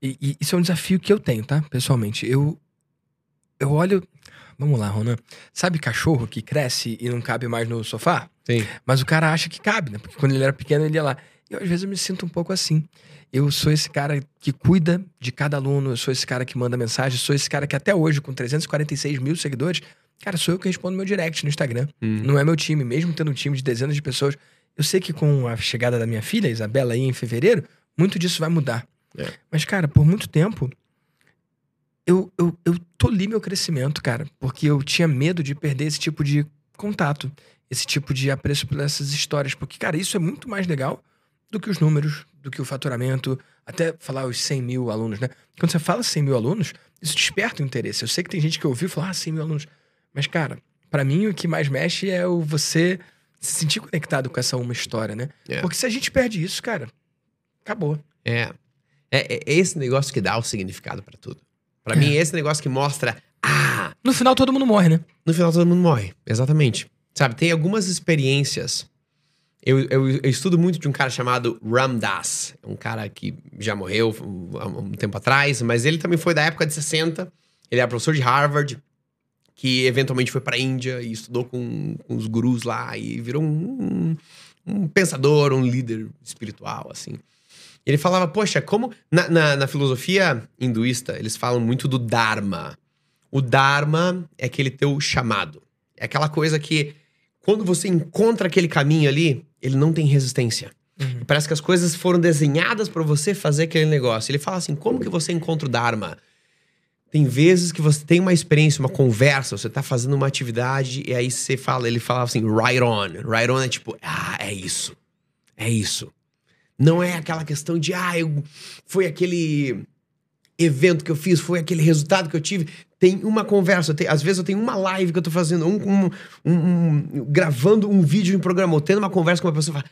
e- e isso é um desafio que eu tenho, tá? Pessoalmente. Eu, eu olho. Vamos lá, Ronan. Sabe cachorro que cresce e não cabe mais no sofá? Sim. Mas o cara acha que cabe, né? Porque quando ele era pequeno, ele ia lá. Eu, às vezes, eu me sinto um pouco assim. Eu sou esse cara que cuida de cada aluno, eu sou esse cara que manda mensagem, sou esse cara que até hoje, com 346 mil seguidores, cara, sou eu que respondo meu direct no Instagram. Hum. Não é meu time, mesmo tendo um time de dezenas de pessoas. Eu sei que com a chegada da minha filha, Isabela, aí em fevereiro, muito disso vai mudar. É. Mas, cara, por muito tempo, eu, eu, eu tolhi meu crescimento, cara, porque eu tinha medo de perder esse tipo de contato, esse tipo de apreço por essas histórias. Porque, cara, isso é muito mais legal do que os números, do que o faturamento, até falar os 100 mil alunos, né? Quando você fala 100 mil alunos, isso desperta o interesse. Eu sei que tem gente que ouviu falar, ah, 100 mil alunos. Mas, cara, pra mim o que mais mexe é o você se sentir conectado com essa uma história, né? É. Porque se a gente perde isso, cara, acabou. É. É, é esse negócio que dá o significado pra tudo. Pra É. mim, é esse negócio que mostra. Ah, No final todo mundo morre, né? no final todo mundo morre. Exatamente. Sabe, tem algumas experiências. Eu, eu, eu estudo muito de um cara chamado Ram Dass. É um cara que já morreu há um tempo atrás, mas ele também foi da época de 60. Ele era professor de Harvard, que eventualmente foi pra Índia e estudou com, com os gurus lá e virou um, um, um pensador, um líder espiritual, assim. Ele falava, poxa, como. Na, na, na filosofia hinduísta, eles falam muito do Dharma. O Dharma é aquele teu chamado. É aquela coisa que, quando você encontra aquele caminho ali, ele não tem resistência. Uhum. Parece que as coisas foram desenhadas para você fazer aquele negócio. Ele fala assim: como que você encontra o Dharma? Tem vezes que você tem uma experiência, uma conversa, você tá fazendo uma atividade e aí você fala, ele falava assim, right on. Right on é tipo, ah, é isso. É isso. Não é aquela questão de, ah, eu, foi aquele evento que eu fiz, foi aquele resultado que eu tive. Tem uma conversa, tem, às vezes eu tenho uma live que eu tô fazendo, um, um, um, gravando um vídeo em programa, ou tendo uma conversa com uma pessoa fala,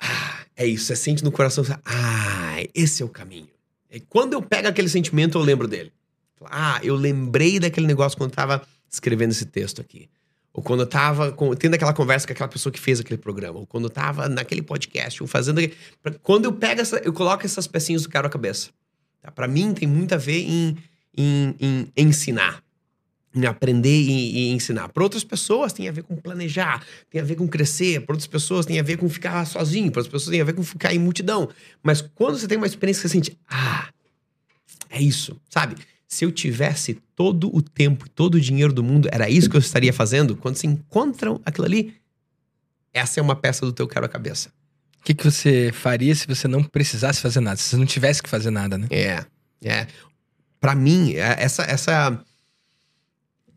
ah, é isso, você sente no coração, você, ah, esse é o caminho. E quando eu pego aquele sentimento, eu lembro dele. Ah, eu lembrei daquele negócio quando eu tava escrevendo esse texto aqui. Ou quando eu tava com, tendo aquela conversa com aquela pessoa que fez aquele programa. Ou quando eu tava naquele podcast, ou fazendo. Quando eu pego essa. Eu coloco essas pecinhas do cara na cabeça. Tá? Para mim, tem muito a ver em, em, em ensinar. Em aprender e, e ensinar. Para outras pessoas, tem a ver com planejar, tem a ver com crescer. Para outras pessoas, tem a ver com ficar sozinho. Para outras pessoas, tem a ver com ficar em multidão. Mas quando você tem uma experiência que você sente, ah, é isso, sabe? se eu tivesse todo o tempo e todo o dinheiro do mundo, era isso que eu estaria fazendo? Quando se encontram aquilo ali, essa é uma peça do teu quebra-cabeça. O que, que você faria se você não precisasse fazer nada? Se você não tivesse que fazer nada, né? É, é. Pra mim, é, essa, essa,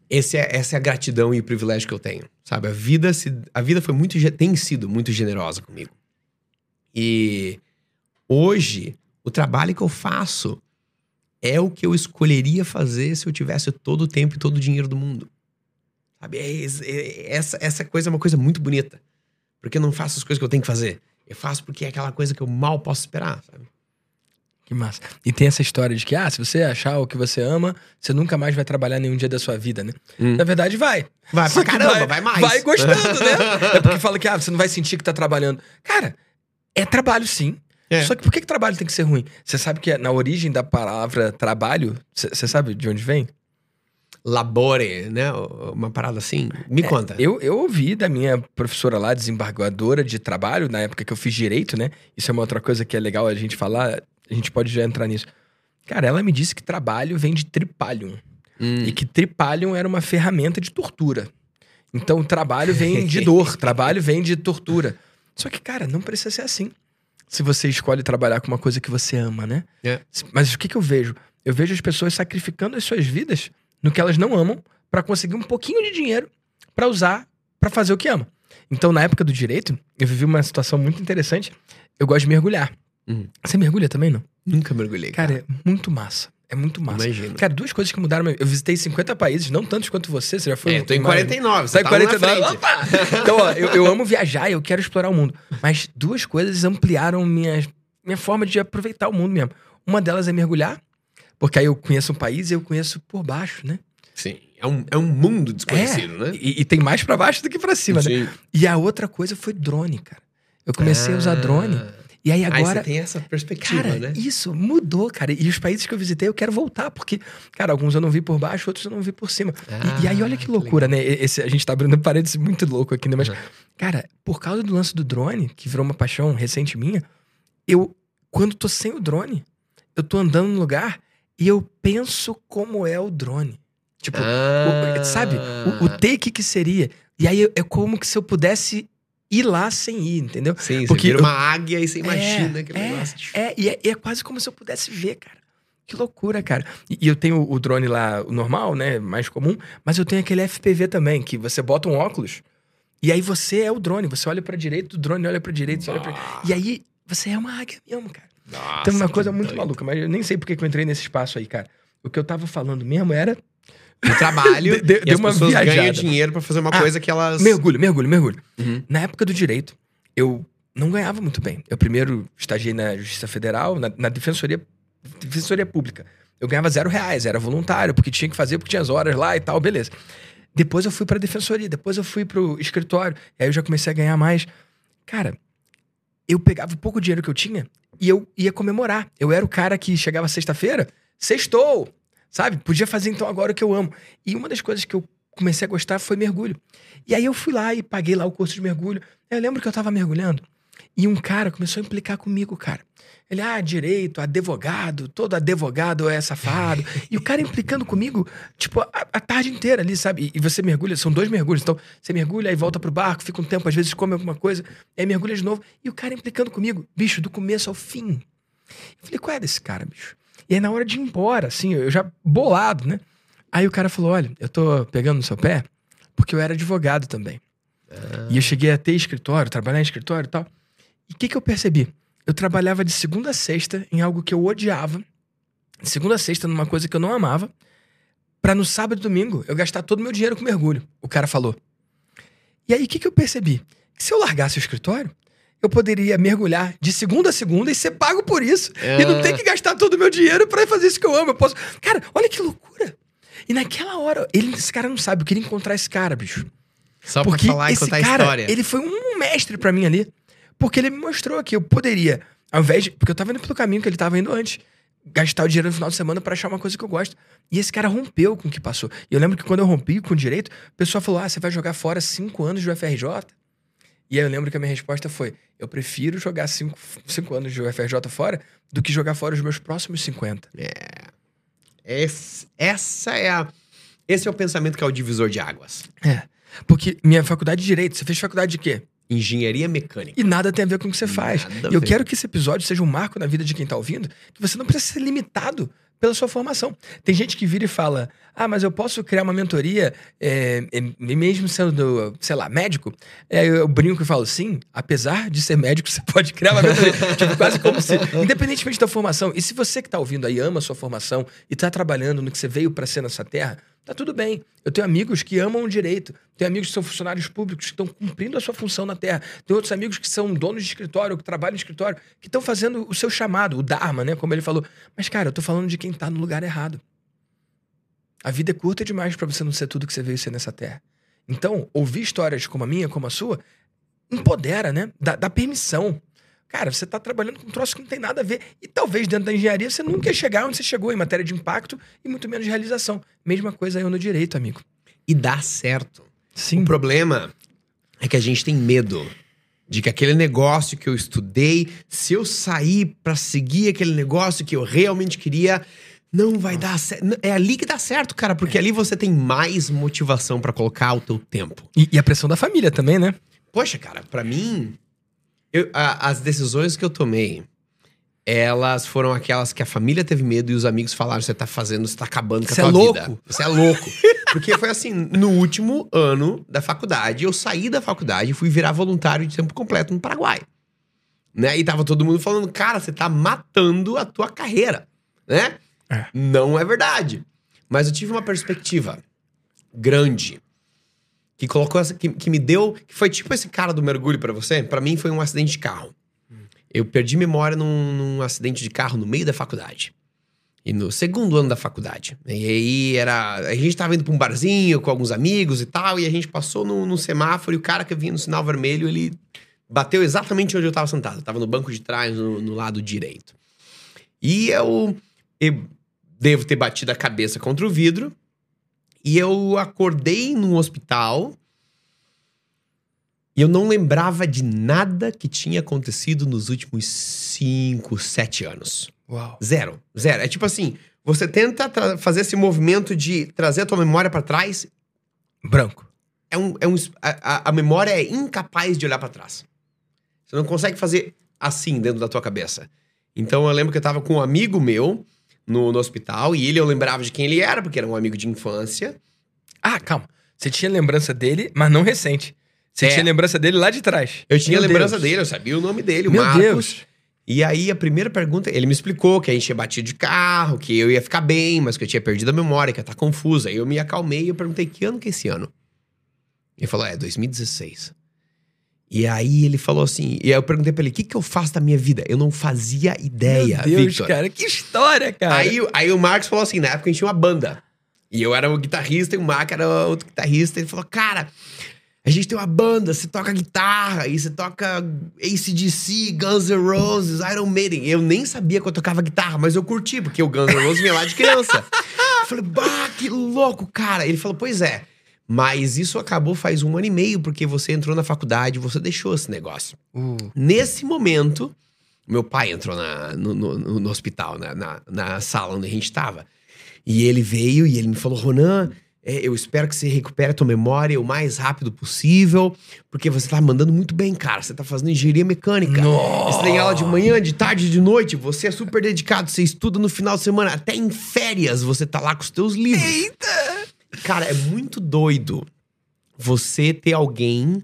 esse é, essa é a gratidão e o privilégio que eu tenho, sabe? A vida, se, a vida foi muito, tem sido muito generosa comigo. E hoje, o trabalho que eu faço é o que eu escolheria fazer se eu tivesse todo o tempo e todo o dinheiro do mundo. Sabe? É, é, essa, essa coisa é uma coisa muito bonita. Porque eu não faço as coisas que eu tenho que fazer. Eu faço porque é aquela coisa que eu mal posso esperar, sabe? Que massa. E tem essa história de que, ah, se você achar o que você ama, você nunca mais vai trabalhar nenhum dia da sua vida, né? Hum. Na verdade, vai. Vai pra caramba, vai, vai, mais. Vai gostando, né? é porque fala que, ah, você não vai sentir que tá trabalhando. Cara, é trabalho sim. É. Só que por que, que trabalho tem que ser ruim? Você sabe que na origem da palavra trabalho, você sabe de onde vem? Labore, né? Uma parada assim. Me é, conta. Eu, eu ouvi da minha professora lá, desembargadora de trabalho, na época que eu fiz direito, né? Isso é uma outra coisa que é legal a gente falar, a gente pode já entrar nisso. Cara, ela me disse que trabalho vem de tripalium. Hum. E que tripalium era uma ferramenta de tortura. Então, trabalho vem de dor, trabalho vem de tortura. Só que, cara, não precisa ser assim se você escolhe trabalhar com uma coisa que você ama, né? É. Mas o que, que eu vejo? Eu vejo as pessoas sacrificando as suas vidas no que elas não amam para conseguir um pouquinho de dinheiro para usar para fazer o que ama. Então, na época do direito, eu vivi uma situação muito interessante. Eu gosto de mergulhar. Uhum. Você mergulha também, não? Nunca mergulhei. Cara, cara é muito massa. É muito massa. Imagino. Cara, duas coisas que mudaram. Eu visitei 50 países, não tantos quanto você. Você já foi. É, tô em 49. Você tá em 49. Opa! Então, ó, eu, eu amo viajar e eu quero explorar o mundo. Mas duas coisas ampliaram minha, minha forma de aproveitar o mundo mesmo. Uma delas é mergulhar, porque aí eu conheço um país e eu conheço por baixo, né? Sim. É um, é um mundo desconhecido, é, né? E, e, tem mais para baixo do que para cima, Sim. né? E a outra coisa foi drone, cara. Eu comecei ah. a usar drone. E aí agora. Aí você tem essa perspectiva, cara, né? Isso mudou, cara. E os países que eu visitei, eu quero voltar, porque, cara, alguns eu não vi por baixo, outros eu não vi por cima. Ah, e, e, aí, olha que loucura, que né? Esse, a gente tá abrindo paredes muito louco aqui, né? Mas, uhum. cara, por causa do lance do drone, que virou uma paixão recente minha, eu, quando tô sem o drone, eu tô andando no lugar e eu penso como é o drone. Tipo, ah. o, sabe? O, o take que seria. E aí é como que se eu pudesse ir lá sem ir, entendeu? Sim, Porque você eu... uma águia e você imagina é, aquele é, negócio. É, e é, é, quase como se eu pudesse ver, cara. Que loucura, cara. E, e eu tenho o drone lá, o normal, né? Mais comum, mas eu tenho aquele FPV também, que você bota um óculos e aí você é o drone. Você olha pra direita, o drone olha pra direita, olha pra... E aí você é uma águia mesmo, cara. Nossa, então, uma coisa muito doido. maluca, mas eu nem sei porque que eu entrei nesse espaço aí, cara. O que eu tava falando mesmo era de trabalho. de, de, e as pessoas viajada. ganham dinheiro para fazer uma ah, coisa que elas. Mergulho, mergulho, mergulho. Uhum. Na época do direito, eu não ganhava muito bem. Eu primeiro estagiei na Justiça Federal, na, na Defensoria, Defensoria Pública. Eu ganhava zero reais, era voluntário, porque tinha que fazer, porque tinha as horas lá e tal, beleza. Depois eu fui pra defensoria, depois eu fui pro escritório, aí eu já comecei a ganhar mais. Cara, eu pegava o pouco dinheiro que eu tinha e eu ia comemorar. Eu era o cara que chegava sexta-feira, sextou, Sabe? Podia fazer então agora o que eu amo. E uma das coisas que eu comecei a gostar foi mergulho. E aí eu fui lá e paguei lá o curso de mergulho. Eu lembro que eu tava mergulhando E um cara começou a implicar comigo, cara. Ele, ah, direito, advogado, todo advogado é safado. e o cara implicando comigo, tipo, a, a, tarde inteira ali, sabe? E, você mergulha, são dois mergulhos. Então, você mergulha e volta pro barco, fica um tempo, às vezes come alguma coisa, aí mergulha de novo. E o cara implicando comigo, bicho, do começo ao fim. Eu falei, qual é desse cara, bicho? E aí, na hora de ir embora, assim, eu já bolado, né? Aí o cara falou: olha, eu tô pegando no seu pé porque eu era advogado também. Ah. E eu cheguei a ter escritório, trabalhar em escritório e tal. E o que, que eu percebi? eu trabalhava de segunda a sexta em algo que eu odiava, de segunda a sexta numa coisa que eu não amava, para no sábado e domingo eu gastar todo o meu dinheiro com mergulho. O cara falou. E aí o que, que eu percebi? Que se eu largasse o escritório, eu poderia mergulhar de segunda a segunda e ser pago por isso. É. E não ter que gastar todo o meu dinheiro para fazer isso que eu amo. Eu posso. Cara, olha que loucura. E naquela hora, ele, esse cara não sabe, eu queria encontrar esse cara, bicho. Só Porque pra falar e contar cara, a história. Ele foi um mestre para mim ali. Porque ele me mostrou que eu poderia, ao invés de. Porque eu tava indo pelo caminho que ele tava indo antes. Gastar o dinheiro no final de semana para achar uma coisa que eu gosto. E esse cara rompeu com o que passou. E eu lembro que quando eu rompi com o direito, o pessoal falou: Ah, você vai jogar fora cinco anos de UFRJ? E aí eu lembro que a minha resposta foi: Eu prefiro jogar cinco, cinco anos de UFRJ fora do que jogar fora os meus próximos 50. É. Esse, essa é a. Esse é o pensamento que é o divisor de águas. É. Porque minha faculdade de Direito, você fez faculdade de quê? Engenharia mecânica. E nada tem a ver com o que você faz. Nada e eu quero que esse episódio seja um marco na vida de quem tá ouvindo, que você não precisa ser limitado pela sua formação. Tem gente que vira e fala: Ah, mas eu posso criar uma mentoria, é, mesmo sendo, sei lá, médico? É, eu brinco e falo: Sim, apesar de ser médico, você pode criar uma mentoria. tipo, quase como se. Independentemente da formação. E se você que tá ouvindo aí ama a sua formação e tá trabalhando no que você veio para ser nessa terra, Tá tudo bem. Eu tenho amigos que amam o direito. Tenho amigos que são funcionários públicos que estão cumprindo a sua função na Terra. Tenho outros amigos que são donos de escritório, que trabalham no escritório, que estão fazendo o seu chamado, o Dharma, né? Como ele falou. Mas, cara, eu tô falando de quem tá no lugar errado. A vida é curta demais para você não ser tudo que você veio ser nessa Terra. Então, ouvir histórias como a minha, como a sua, empodera, né? Dá, dá permissão. Cara, você está trabalhando com um troço que não tem nada a ver. E talvez dentro da engenharia você nunca ia chegar onde você chegou em matéria de impacto e muito menos de realização. Mesma coisa eu no direito, amigo. E dá certo. Sim. O problema é que a gente tem medo de que aquele negócio que eu estudei, se eu sair para seguir aquele negócio que eu realmente queria, não vai dar certo. É ali que dá certo, cara, porque é. ali você tem mais motivação para colocar o teu tempo. E, e, a pressão da família também, né? Poxa, cara, para mim, eu, a, as decisões que eu tomei, elas foram aquelas que a família teve medo e os amigos falaram: você tá fazendo, você tá acabando com a você tua é louco. vida. Você é louco. Porque foi assim: no último ano da faculdade, eu saí da faculdade e fui virar voluntário de tempo completo no Paraguai. Né? E tava todo mundo falando: cara, você tá matando a tua carreira. Né? É. Não é verdade. Mas eu tive uma perspectiva grande que colocou essa, que, que me deu, que foi tipo esse cara do mergulho para você, para mim foi um acidente de carro. Eu perdi memória num, num, acidente de carro no meio da faculdade. E no segundo ano da faculdade. E aí era. A gente tava indo pra um barzinho com alguns amigos e tal, e a gente passou no semáforo e o cara que vinha no sinal vermelho, ele bateu exatamente onde eu tava sentado. Eu tava no banco de trás, no, no lado direito. E eu, eu devo ter batido a cabeça contra o vidro. E eu acordei no hospital e eu não lembrava de nada que tinha acontecido nos últimos 5, 7 anos. Uau. Zero. Zero. É tipo assim, você tenta fazer esse movimento de trazer a tua memória para trás. Branco. É um, é um, a, a memória é incapaz de olhar para trás. Você não consegue fazer assim dentro da tua cabeça. Então eu lembro que eu tava com um amigo meu no, no hospital. E ele eu lembrava de quem ele era, porque era um amigo de infância. Ah, calma. Você tinha lembrança dele, mas não recente. Você é. tinha lembrança dele lá de trás. Eu tinha Meu lembrança Deus. dele, eu sabia o nome dele, o Meu Marcos. Deus. E aí a primeira pergunta, ele me explicou que a gente tinha batido de carro, que eu ia ficar bem, mas que eu tinha perdido a memória, que ia estar tá confusa. Aí eu me acalmei e eu perguntei que ano que é esse ano. Ele falou, é 2016. E aí ele falou assim, e aí eu perguntei pra ele, o que, que eu faço da minha vida? Eu não fazia ideia, Meu Deus, Victor. cara, que história, cara. Aí, aí o Marcos falou assim, na época a gente tinha uma banda. E eu era o guitarrista e o Marcos era outro guitarrista. Ele falou, cara, a gente tem uma banda, você toca guitarra, e você toca ACDC, Guns N' Roses, Iron Maiden. Eu nem sabia que eu tocava guitarra, mas eu curti, porque o Guns N' Roses vinha lá de criança. eu falei, bah, que louco, cara. Ele falou, pois é, Mas isso acabou faz um ano e meio, porque você entrou na faculdade, você deixou esse negócio. Uh, Nesse momento, meu pai entrou na- no, no- no hospital, na, na- na sala onde a gente estava. E ele veio e ele me falou: Ronan, é, eu espero que você recupere a tua memória o mais rápido possível, porque você tá mandando muito bem, cara. Você tá fazendo engenharia mecânica. Nossa! Você tem aula de manhã, de tarde, de noite. Você é super dedicado, você estuda no final de semana. Até em férias você tá lá com os teus livros. Eita! Cara, é muito doido você ter alguém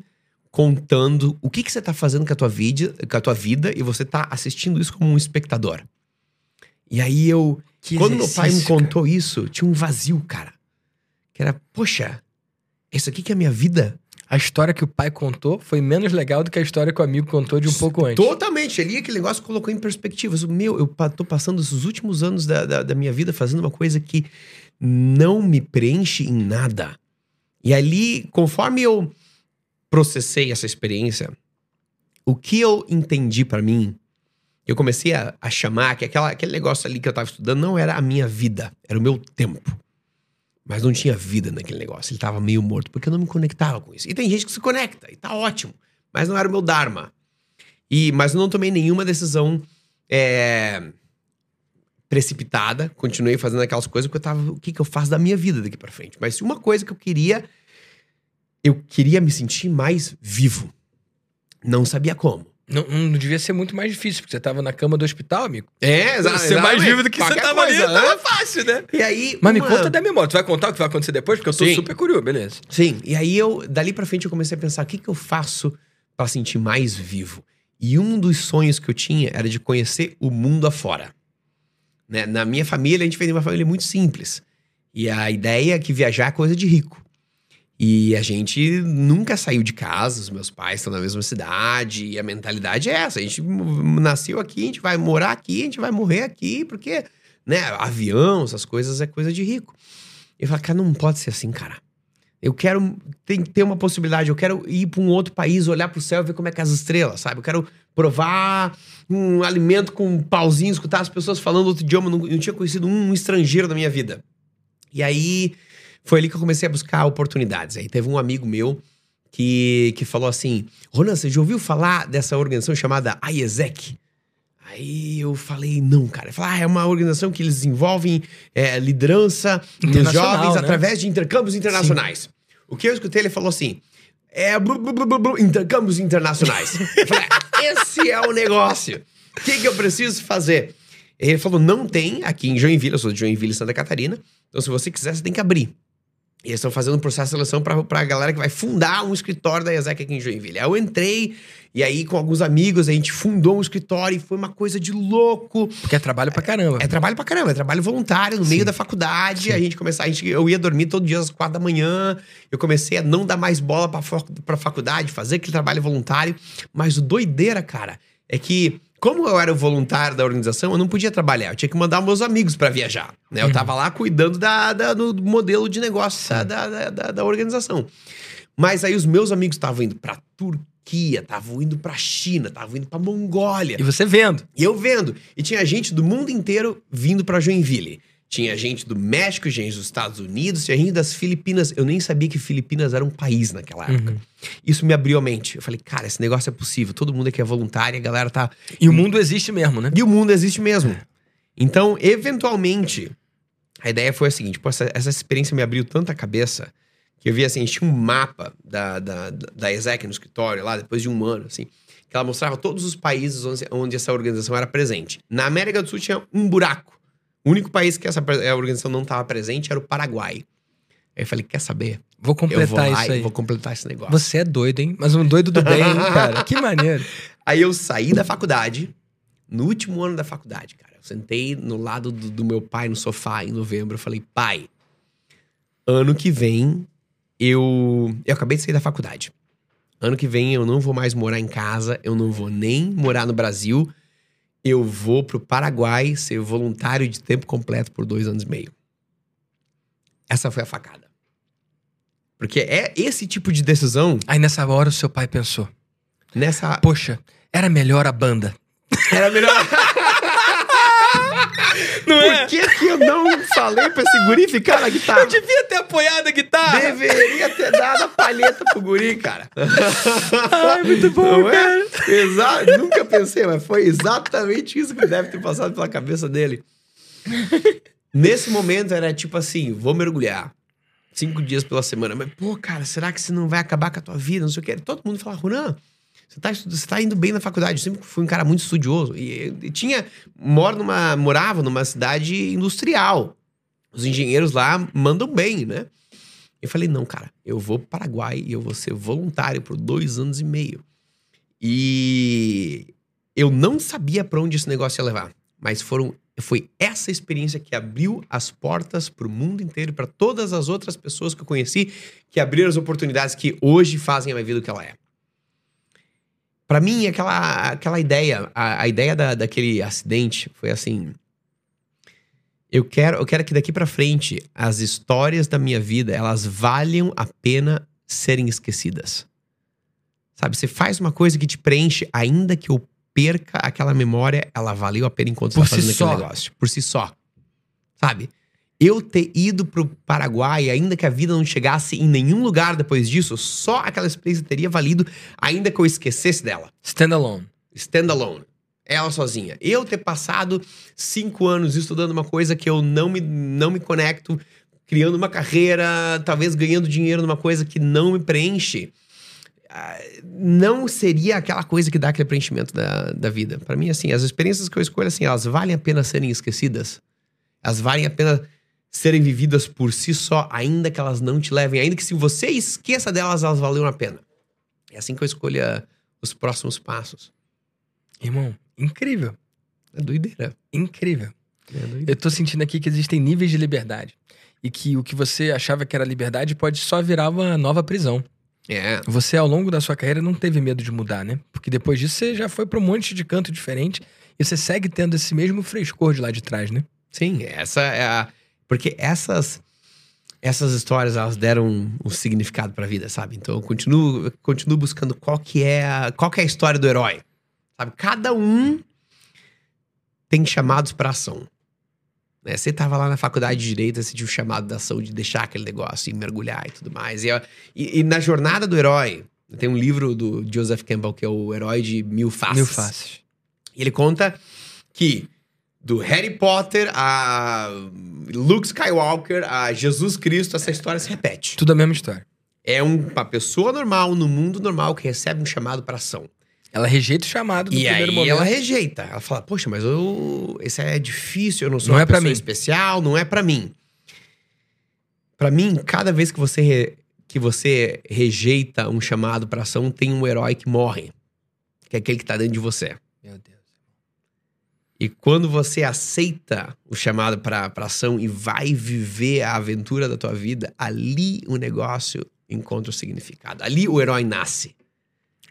contando o que, que você tá fazendo com a, tua vida, com a tua vida e você tá assistindo isso como um espectador. E aí eu. Que quando meu pai me cara. contou isso, tinha um vazio, cara. Que era, poxa, isso aqui que é a minha vida? A história que o pai contou foi menos legal do que a história que o amigo contou de um pouco antes. Totalmente. Ali aquele negócio colocou em perspectivas. O meu, eu tô passando esses últimos anos da, da, da minha vida fazendo uma coisa que não me preenche em nada. E ali, conforme eu processei essa experiência, o que eu entendi pra mim, eu comecei a, a chamar que aquela, aquele negócio ali que eu tava estudando não era a minha vida, era o meu tempo. Mas não tinha vida naquele negócio, ele tava meio morto, porque eu não me conectava com isso. E tem gente que se conecta, e tá ótimo, mas não era o meu Dharma. E, mas eu não tomei nenhuma decisão é, precipitada, continuei fazendo aquelas coisas porque eu tava, o que, que eu faço da minha vida daqui pra frente? Mas uma coisa que eu queria, eu queria me sentir mais vivo. Não sabia como. Não, não devia ser muito mais difícil, porque você tava na cama do hospital, amigo. É, exa- Ser mais exatamente. vivo do que você Qualquer tava ali, coisa, né? tava fácil, né? E aí. Mas me conta da memória. Tu vai contar o que vai acontecer depois? Porque eu tô Sim. super curioso, beleza. Sim, e aí eu, dali pra frente, eu comecei a pensar: o que, que eu faço pra sentir mais vivo? E um dos sonhos que eu tinha era de conhecer o mundo afora. Né? Na minha família, a gente de uma família muito simples. E a ideia é que viajar é coisa de rico. E a gente nunca saiu de casa, os meus pais estão na mesma cidade, e a mentalidade é essa: a gente nasceu aqui, a gente vai morar aqui, a gente vai morrer aqui, porque, né, avião, essas coisas é coisa de rico. Eu falo, cara, não pode ser assim, cara. Eu quero ter uma possibilidade, eu quero ir para um outro país, olhar pro céu e ver como é que é as estrelas, sabe? Eu quero provar um alimento com um pauzinho, escutar as pessoas falando outro idioma, não, não tinha conhecido um estrangeiro na minha vida. E aí foi ali que eu comecei a buscar oportunidades. Aí teve um amigo meu que, que falou assim: Ronan, você já ouviu falar dessa organização chamada IESEC? Aí eu falei, não, cara. Ele falou, ah, é uma organização que eles desenvolvem é, liderança Internacional, jovens né? através de intercâmbios internacionais. O que eu escutei, ele falou assim: é blu, blu, blu, blu, intercâmbios internacionais. eu falei, "Ah, esse é o negócio. O que, que eu preciso fazer? Ele falou: não tem aqui em Joinville, eu sou de Joinville, Santa Catarina. Então, se você quiser, você tem que abrir. E eles estão fazendo um processo de seleção pra, pra galera que vai fundar um escritório da ESEC aqui em Joinville. Aí eu entrei, e aí com alguns amigos, a gente fundou um escritório e foi uma coisa de louco. Porque é trabalho pra caramba. É trabalho pra caramba, é trabalho voluntário no meio da faculdade. A gente começar, a gente, eu ia dormir todo dia às quatro da manhã. Eu comecei a não dar mais bola pra, pra faculdade, fazer aquele trabalho voluntário. Mas o doideira, cara, é que, como eu era o voluntário da organização, eu não podia trabalhar. Eu tinha que mandar meus amigos pra viajar. Né? Eu tava lá cuidando da, da- do modelo de negócio da, da, da, da organização. Mas aí os meus amigos estavam indo pra Turquia, estavam indo pra China, estavam indo pra Mongólia. E você vendo. E eu vendo. E tinha gente do mundo inteiro vindo pra Joinville. Tinha gente do México, gente dos Estados Unidos, tinha gente das Filipinas. Eu nem sabia que Filipinas era um país naquela época. Isso me abriu a mente. Eu falei, cara, esse negócio é possível. Todo mundo aqui é voluntário, a galera tá. E o mundo existe mesmo, né? E o mundo existe mesmo. Então, eventualmente, a ideia foi a seguinte: pô, essa, essa experiência me abriu tanta cabeça que eu vi assim, tinha um mapa da, da, da ESEC no escritório lá, depois de um ano, assim, que ela mostrava todos os países onde, onde essa organização era presente. Na América do Sul tinha um buraco. O único país que essa a organização não estava presente era o Paraguai. Aí eu falei, quer saber? Vou Eu vou completar lá isso aí. vou completar esse negócio. Você é doido, hein? Mas um doido do bem, cara? Que maneiro. Aí eu saí da faculdade, no último ano da faculdade, cara. Eu sentei no lado do, do meu pai no sofá em novembro. Eu falei, pai, ano que vem eu. Eu acabei de sair da faculdade. Ano que vem eu não vou mais morar em casa, eu não vou nem morar no Brasil. Eu vou pro Paraguai ser voluntário de tempo completo por dois anos e meio. Essa foi a facada. Porque é esse tipo de decisão Aí nessa hora o seu pai pensou: nessa. Poxa, era melhor a banda. Era melhor. Não Por que, que eu não falei pra esse guri ficar na guitarra? Eu devia ter apoiado a guitarra. Deveria ter dado a palheta pro guri, cara. Ai, muito bom, Não é? cara. Exa Nunca pensei, mas foi exatamente isso que deve ter passado pela cabeça dele. Nesse momento era tipo assim: vou mergulhar. Cinco dias pela semana. Mas, pô, cara, será que você não vai acabar com a tua vida? Não sei o que. Todo mundo fala, Runan, você tá, você tá indo bem na faculdade. Eu sempre fui um cara muito estudioso. E, e tinha. Moro numa, morava numa cidade industrial. Os engenheiros lá mandam bem, né? Eu falei, não, cara, eu vou pro Paraguai e eu vou ser voluntário por dois anos e meio. E eu não sabia pra onde esse negócio ia levar, mas foram foi essa experiência que abriu as portas pro mundo inteiro, para todas as outras pessoas que eu conheci, que abriram as oportunidades que hoje fazem a minha vida o que ela é. Pra mim, aquela, aquela ideia, a, a ideia da, daquele acidente foi assim: eu quero, eu quero que daqui pra frente as histórias da minha vida elas valham a pena serem esquecidas. Sabe, você faz uma coisa que te preenche, ainda que eu perca aquela memória, ela valeu a pena enquanto Por você tá si fazendo só. aquele negócio. Por si só. Sabe? Eu ter ido pro Paraguai, ainda que a vida não chegasse em nenhum lugar depois disso, só aquela experiência teria valido, ainda que eu esquecesse dela Standalone. standalone. Ela sozinha. Eu ter passado cinco anos estudando uma coisa que eu não me, não me conecto, criando uma carreira, talvez ganhando dinheiro numa coisa que não me preenche, ah, não seria aquela coisa que dá aquele preenchimento da, da vida. Pra mim, assim, as experiências que eu escolho, assim, elas valem a pena serem esquecidas. Elas valem a pena serem vividas por si só, ainda que elas não te levem, ainda que se você esqueça delas, elas valeram a pena. É assim que eu escolho ah, os próximos passos. Irmão, incrível. É doideira. Incrível. É doideira. Eu tô sentindo aqui que existem níveis de liberdade. E que o que você achava que era liberdade pode só virar uma nova prisão. É. Você, ao longo da sua carreira, não teve medo de mudar, né? Porque depois disso você já foi pra um monte de canto diferente e você segue tendo esse mesmo frescor de lá de trás, né? Sim, essa é a. Porque essas. Essas histórias, elas deram um, um significado pra vida, sabe? Então eu continuo, eu continuo buscando qual que é a, qual que é a história do herói. Sabe? Cada um tem chamados pra ação. Né? Você tava lá na faculdade de Direito, você tinha o chamado da ação de deixar aquele negócio e mergulhar e tudo mais. E, e- e na jornada do herói, tem um livro do Joseph Campbell, que é o Herói de Mil Faces. Mil faces. E ele conta que do Harry Potter a Luke Skywalker a Jesus Cristo, essa história se repete. Tudo a mesma história. É um- uma pessoa normal, no mundo normal, que recebe um chamado pra ação. Ela rejeita o chamado no E primeiro aí momento. ela rejeita. Ela fala, poxa, mas eu, esse é difícil, eu não sou Não uma é pessoa mim. especial, não é pra mim. Pra mim, cada vez que você, re- que você rejeita um chamado pra ação, tem um herói que morre. Que é aquele que tá dentro de você. Meu Deus. E quando você aceita o chamado para ação e vai viver a aventura da tua vida, ali o negócio encontra o significado. Ali o herói nasce.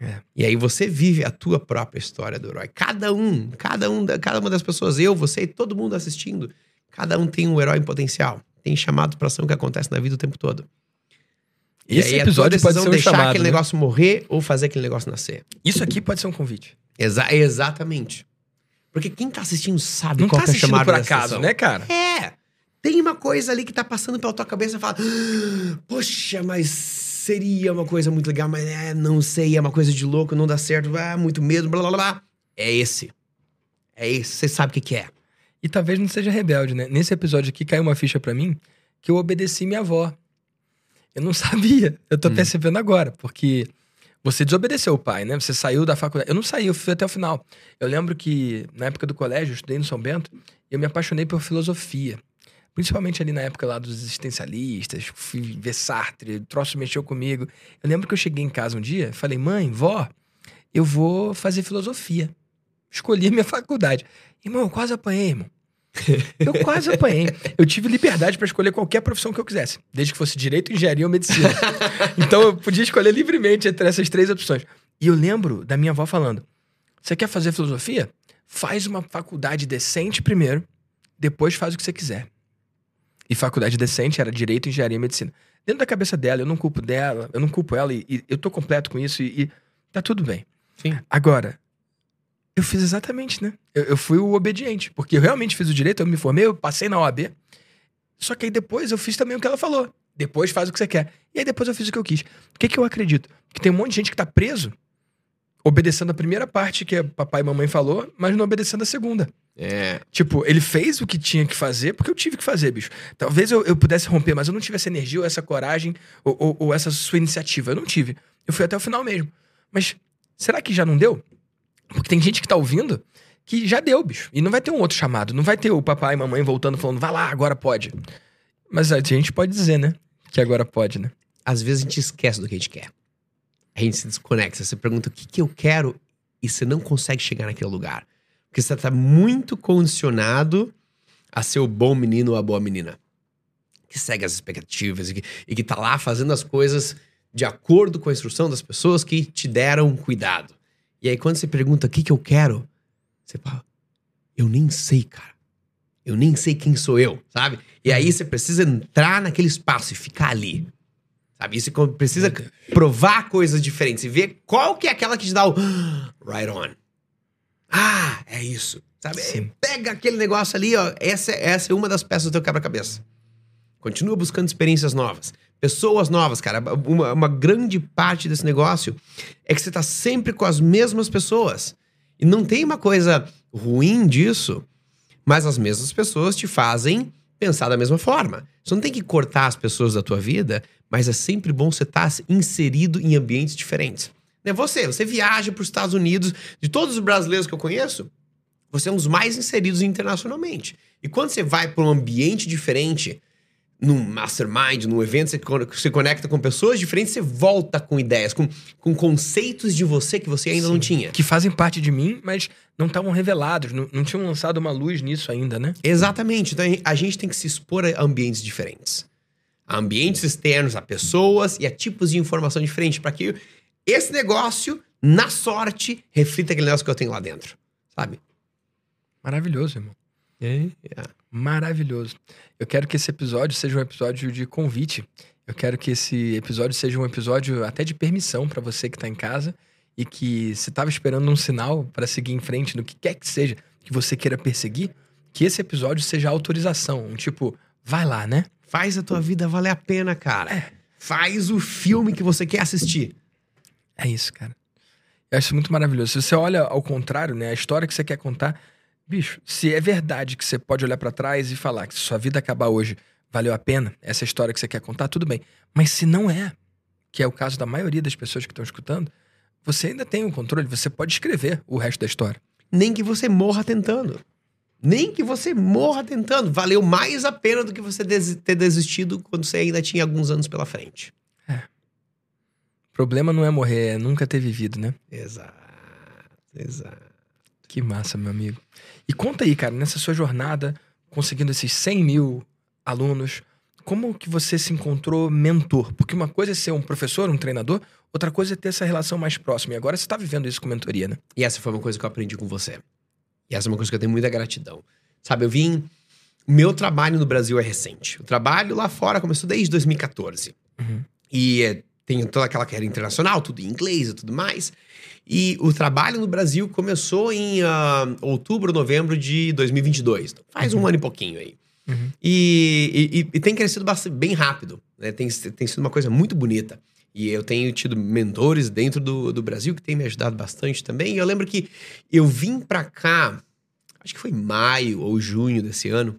É. E aí você vive a tua própria história do herói. Cada um, cada um, da- cada uma das pessoas, eu, você e todo mundo assistindo, cada um tem um herói em potencial. Tem chamado para ação que acontece na vida o tempo todo. E Esse aí episódio a tua pode ser um deixar chamado, aquele né? negócio morrer ou fazer aquele negócio nascer. Isso aqui pode ser um convite. Exa exatamente. Porque quem tá assistindo sabe Não qual tá que é assistindo chamado por acaso, né, cara? É. Tem uma coisa ali que tá passando pela tua cabeça e fala: "Ah, Poxa, mas seria uma coisa muito legal, mas é, não sei, é uma coisa de louco, não dá certo, ah, muito medo, blá blá blá. É esse. É esse. Você sabe o que, que é. E talvez não seja rebelde, né? Nesse episódio aqui caiu uma ficha pra mim que eu obedeci minha avó. Eu não sabia. Eu tô Hum. percebendo agora, porque você desobedeceu o pai, né? Você saiu da faculdade. Eu não saí, eu fui até o final. Eu lembro que na época do colégio, eu estudei no São Bento, eu me apaixonei por filosofia. Principalmente ali na época lá dos existencialistas, fui ver Sartre, o troço mexeu comigo. Eu lembro que eu cheguei em casa um dia, falei, mãe, vó, eu vou fazer filosofia. Escolhi a minha faculdade. Irmão, eu quase apanhei, irmão. Eu quase apanhei. Eu tive liberdade pra escolher qualquer profissão que eu quisesse, desde que fosse direito, engenharia ou medicina. então eu podia escolher livremente entre essas três opções. E eu lembro da minha avó falando: você quer fazer filosofia? Faz uma faculdade decente primeiro, depois faz o que você quiser. E faculdade decente era direito, engenharia e medicina. Dentro da cabeça dela, eu não culpo dela, eu não culpo ela, e, e eu tô completo com isso, e, e tá tudo bem. Sim. Agora, Eu fiz exatamente, né? Eu, eu fui o obediente. Porque eu realmente fiz o direito, eu me formei, eu passei na OAB. Só que aí depois eu fiz também o que ela falou. Depois faz o que você quer. E aí depois eu fiz o que eu quis. O que, que eu acredito? Que tem um monte de gente que tá preso obedecendo a primeira parte que papai e mamãe falou, mas não obedecendo a segunda. É. Tipo, ele fez o que tinha que fazer porque eu tive que fazer, bicho. Talvez eu, eu pudesse romper, mas eu não tive essa energia ou essa coragem ou, ou, ou essa sua iniciativa. Eu não tive. Eu fui até o final mesmo. Mas será que já não deu? Porque tem gente que tá ouvindo que já deu, bicho. E não vai ter um outro chamado. Não vai ter o papai e mamãe voltando falando, vai lá, agora pode. Mas a gente pode dizer, né? Que agora pode, né? Às vezes a gente esquece do que a gente quer. A gente se desconecta. Você pergunta o que, que eu quero e você não consegue chegar naquele lugar. Porque você tá muito condicionado a ser o bom menino ou a boa menina. Que segue as expectativas e que, e que tá lá fazendo as coisas de acordo com a instrução das pessoas que te deram cuidado. E aí, quando você pergunta o que, que eu quero, você fala, eu nem sei, cara. Eu nem sei quem sou eu, sabe? E aí você precisa entrar naquele espaço e ficar ali. Sabe? Você precisa provar coisas diferentes e ver qual que é aquela que te dá o right on. Ah, é isso. Sabe? Sim. Pega aquele negócio ali, ó. Essa, essa é uma das peças do teu quebra-cabeça. Continua buscando experiências novas. Pessoas novas, cara. Uma, uma grande parte desse negócio é que você tá sempre com as mesmas pessoas. E não tem uma coisa ruim disso, mas as mesmas pessoas te fazem pensar da mesma forma. Você não tem que cortar as pessoas da tua vida, mas é sempre bom você estar tá inserido em ambientes diferentes. Né? Você, você viaja para os Estados Unidos, de todos os brasileiros que eu conheço, você é um dos mais inseridos internacionalmente. E quando você vai para um ambiente diferente, num mastermind, num evento, você se conecta com pessoas diferentes, você volta com ideias, com, com conceitos de você que você ainda Sim. não tinha. Que fazem parte de mim, mas não estavam revelados, não, não tinham lançado uma luz nisso ainda, né? Exatamente. Então a gente tem que se expor a ambientes diferentes. A ambientes externos, a pessoas e a tipos de informação diferentes, para que esse negócio, na sorte, reflita aquele negócio que eu tenho lá dentro. Sabe? Maravilhoso, irmão. É. Maravilhoso. Eu quero que esse episódio seja um episódio de convite. Eu quero que esse episódio seja um episódio até de permissão para você que tá em casa e que se tava esperando um sinal para seguir em frente no que quer que seja que você queira perseguir, que esse episódio seja autorização, um tipo, vai lá, né? Faz a tua vida valer a pena, cara. Faz o filme que você quer assistir. É isso, cara. Eu acho muito maravilhoso. Se você olha ao contrário, né, a história que você quer contar, bicho, se é verdade que você pode olhar para trás e falar que se sua vida acabar hoje valeu a pena, essa história que você quer contar, tudo bem. Mas se não é, que é o caso da maioria das pessoas que estão escutando, você ainda tem o controle, você pode escrever o resto da história. Nem que você morra tentando. Nem que você morra tentando. Valeu mais a pena do que você des ter desistido quando você ainda tinha alguns anos pela frente. O problema não é morrer, é nunca ter vivido, né? Exato. Exato. Que massa, meu amigo. E conta aí, cara, nessa sua jornada, conseguindo esses 100 mil alunos, como que você se encontrou mentor? Porque uma coisa é ser um professor, um treinador, outra coisa é ter essa relação mais próxima. E agora você está vivendo isso com mentoria, né? E essa foi uma coisa que eu aprendi com você. E essa é uma coisa que eu tenho muita gratidão. Sabe, eu vim. O meu trabalho no Brasil é recente. O trabalho lá fora começou desde 2014. Uhum. E é, tem toda aquela carreira internacional, tudo em inglês e tudo mais. E o trabalho no Brasil começou em uh, outubro, novembro de 2022. Então, faz um ano e pouquinho aí. Uhum. E, e- e tem crescido bastante, bem rápido. Né? Tem, tem sido uma coisa muito bonita. E eu tenho tido mentores dentro do, do Brasil que têm me ajudado bastante também. E eu lembro que eu vim pra cá, acho que foi maio ou junho desse ano,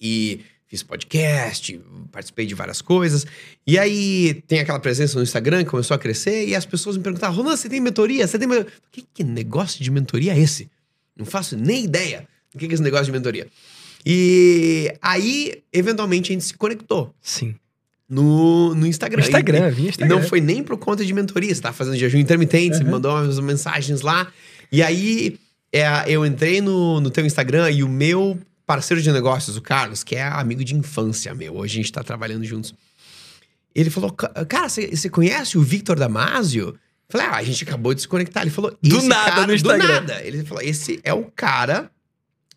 e fiz podcast, participei de várias coisas. E aí tem aquela presença no Instagram que começou a crescer e as pessoas me perguntavam: Ronan, você tem mentoria? Você tem. men-" Que, que negócio de mentoria é esse? Não faço nem ideia do que é esse negócio de mentoria. E aí, eventualmente, a gente se conectou Sim. no, no Instagram. Instagram, E, e Instagram. não foi nem por conta de mentoria. Você tá fazendo jejum intermitente, você me mandou umas mensagens lá. E aí, é, eu entrei no, no teu Instagram e o meu parceiro de negócios, o Carlos, que é amigo de infância meu, hoje a gente tá trabalhando juntos. Ele falou, "Ca- cara, você conhece o Victor Damasio? Falei, ah, a gente acabou de se conectar. Ele falou, Do "Esse nada cara- no Instagram." Do nada. Ele falou, esse é o cara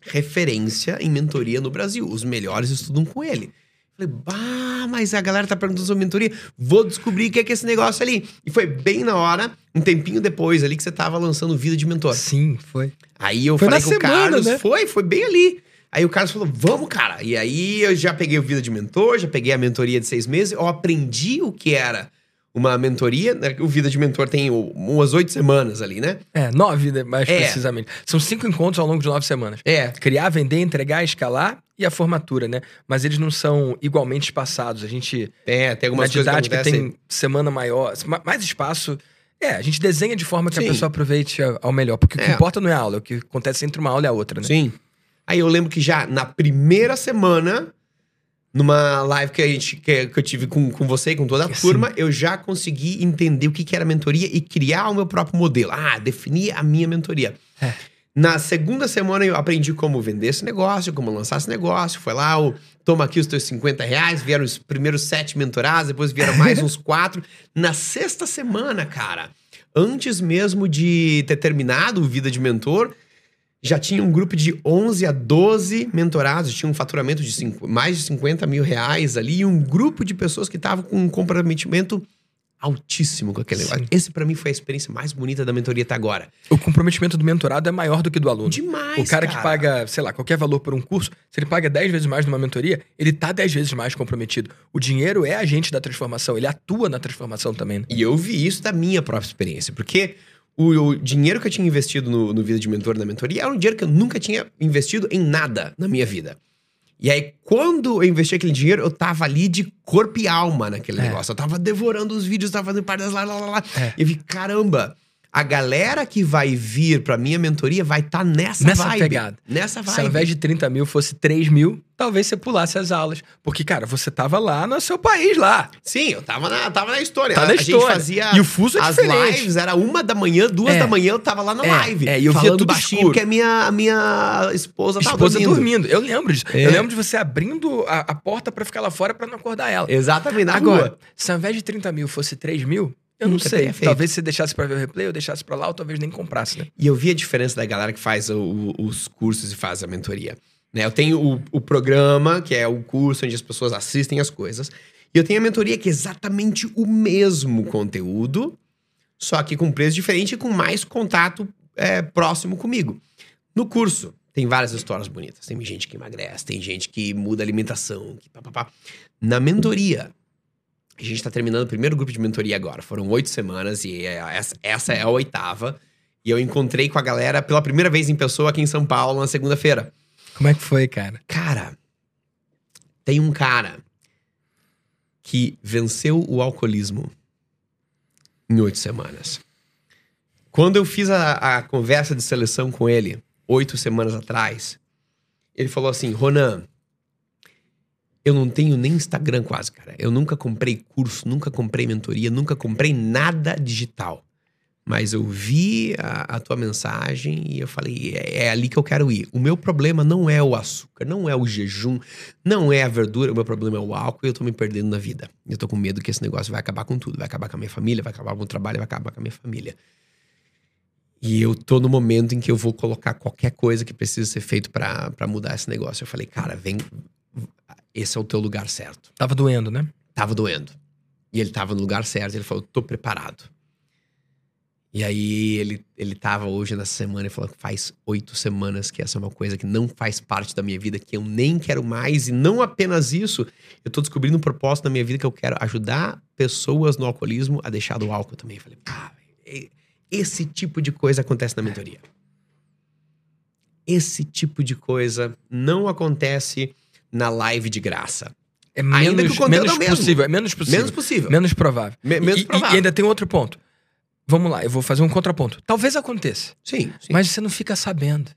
referência em mentoria no Brasil. Os melhores estudam com ele. Falei, bah, mas a galera tá perguntando sobre mentoria. Vou descobrir o que é, que é esse negócio ali. E foi bem na hora, um tempinho depois ali, que você tava lançando Vida de Mentor. Sim, foi. Aí eu Foi falei na com o semana, Carlos, né? foi, foi bem ali. Aí o Carlos falou, vamos, cara. E aí eu já peguei o Vida de Mentor, já peguei a mentoria de seis meses, eu aprendi o que era uma mentoria. né? O Vida de Mentor tem umas oito semanas ali, né? É, nove, né, mais É. precisamente. São cinco encontros ao longo de nove semanas. É. Criar, vender, entregar, escalar e a formatura, né? Mas eles não são igualmente espaçados. A gente, É, tem na algumas coisas que didática, tem semana maior, ma- mais espaço. É, a gente desenha de forma que Sim. a pessoa aproveite ao melhor. Porque o que É. importa não é a aula, é o que acontece entre uma aula e a outra, né? Sim. Aí eu lembro que já na primeira semana, numa live que, a gente, que, que eu tive com, com você e com toda a Sim. turma, eu já consegui entender o que, que era mentoria e criar o meu próprio modelo. Ah, definir a minha mentoria. É. Na segunda semana eu aprendi como vender esse negócio, como lançar esse negócio. Foi lá o toma aqui os teus 50 reais, vieram os primeiros sete mentorados, depois vieram mais uns quatro. Na sexta semana, cara, antes mesmo de ter terminado o Vida de Mentor, já tinha um grupo de 11 a 12 mentorados, tinha um faturamento de cinco- mais de 50 mil reais ali, e um grupo de pessoas que estavam com um comprometimento altíssimo com aquele Sim. negócio. Esse, pra mim, foi a experiência mais bonita da mentoria até agora. O comprometimento do mentorado é maior do que do aluno. Demais, O cara, que paga, sei lá, qualquer valor por um curso, se ele paga 10 vezes mais numa mentoria, ele tá 10 vezes mais comprometido. O dinheiro é agente da transformação, ele atua na transformação também. né? E eu vi isso da minha própria experiência, porque o, o dinheiro que eu tinha investido no, no Vida de Mentor, na mentoria, era um dinheiro que eu nunca tinha investido em nada na minha vida. E aí, quando eu investi aquele dinheiro, eu tava ali de corpo e alma naquele É. negócio. Eu tava devorando os vídeos, tava fazendo parte das lá, lá, lá, lá. É. E eu vi, caramba, a galera que vai vir pra minha mentoria vai estar nessa, Nessa vibe. pegada. Nessa Se ao vibe. invés de 30 mil fosse 3 mil, talvez você pulasse as aulas. Porque, cara, você tava lá no seu país, lá. Sim, eu tava na, tava na história. Tá a, na a gente história. fazia E o fuso é as diferente. lives, era uma da manhã, duas É. da manhã, eu tava lá na É, live. é, e eu via tudo baixinho, escuro. porque a minha, a minha esposa tava Esposa dormindo. dormindo. Eu lembro disso. É. Eu lembro de você abrindo a, a porta pra ficar lá fora pra não acordar ela. Exatamente, na Agora, rua. se ao invés de 30 mil fosse 3 mil, eu não sei. Talvez você deixasse pra ver o replay, ou deixasse pra lá, ou talvez nem comprasse, né? E eu vi a diferença da galera que faz o- os cursos e faz a mentoria. Né? Eu tenho o, o programa, que é o curso onde as pessoas assistem as coisas. E eu tenho a mentoria, que é exatamente o mesmo conteúdo, só que com preço diferente e com mais contato é, próximo comigo. No curso, tem várias histórias bonitas. Tem gente que emagrece, tem gente que muda a alimentação, que papapá. Na mentoria, a gente tá terminando o primeiro grupo de mentoria agora. Foram oito semanas e é- essa, essa é a oitava. E eu encontrei com a galera pela primeira vez em pessoa aqui em São Paulo na segunda-feira. Como é que foi, cara? Cara, tem um cara que venceu o alcoolismo em oito semanas. Quando eu fiz a, a conversa de seleção com ele, oito semanas atrás, ele falou assim: Ronan, eu não tenho nem Instagram quase, cara. Eu nunca comprei curso, nunca comprei mentoria, nunca comprei nada digital. Mas eu vi a, a tua mensagem e eu falei, é, é ali que eu quero ir. O meu problema não é o açúcar, não é o jejum, não é a verdura, o meu problema é o álcool e eu tô me perdendo na vida. Eu tô com medo que esse negócio vai acabar com tudo. Vai acabar com a minha família, vai acabar com o trabalho, vai acabar com a minha família. E eu tô no momento em que eu vou colocar qualquer coisa que precisa ser feito pra mudar esse negócio. Eu falei, cara, vem. Esse é o teu lugar certo. Tava doendo, né? Tava doendo. E ele tava no lugar certo. Ele falou, tô preparado. E aí ele, ele tava hoje nessa semana e falou que faz oito semanas que essa é uma coisa que não faz parte da minha vida, que eu nem quero mais. E não apenas isso, eu tô descobrindo um propósito na minha vida que eu quero ajudar pessoas no alcoolismo a deixar do álcool também. Eu falei, ah, velho, esse tipo de coisa acontece na mentoria. Esse tipo de coisa não acontece na live de graça. É menos, o conteúdo menos é possível. É menos possível. Menos possível. Menos provável. Me- menos e, e- provável. e ainda tem outro ponto. Vamos lá, eu vou fazer um contraponto. Talvez aconteça, Sim, sim. mas você não fica sabendo.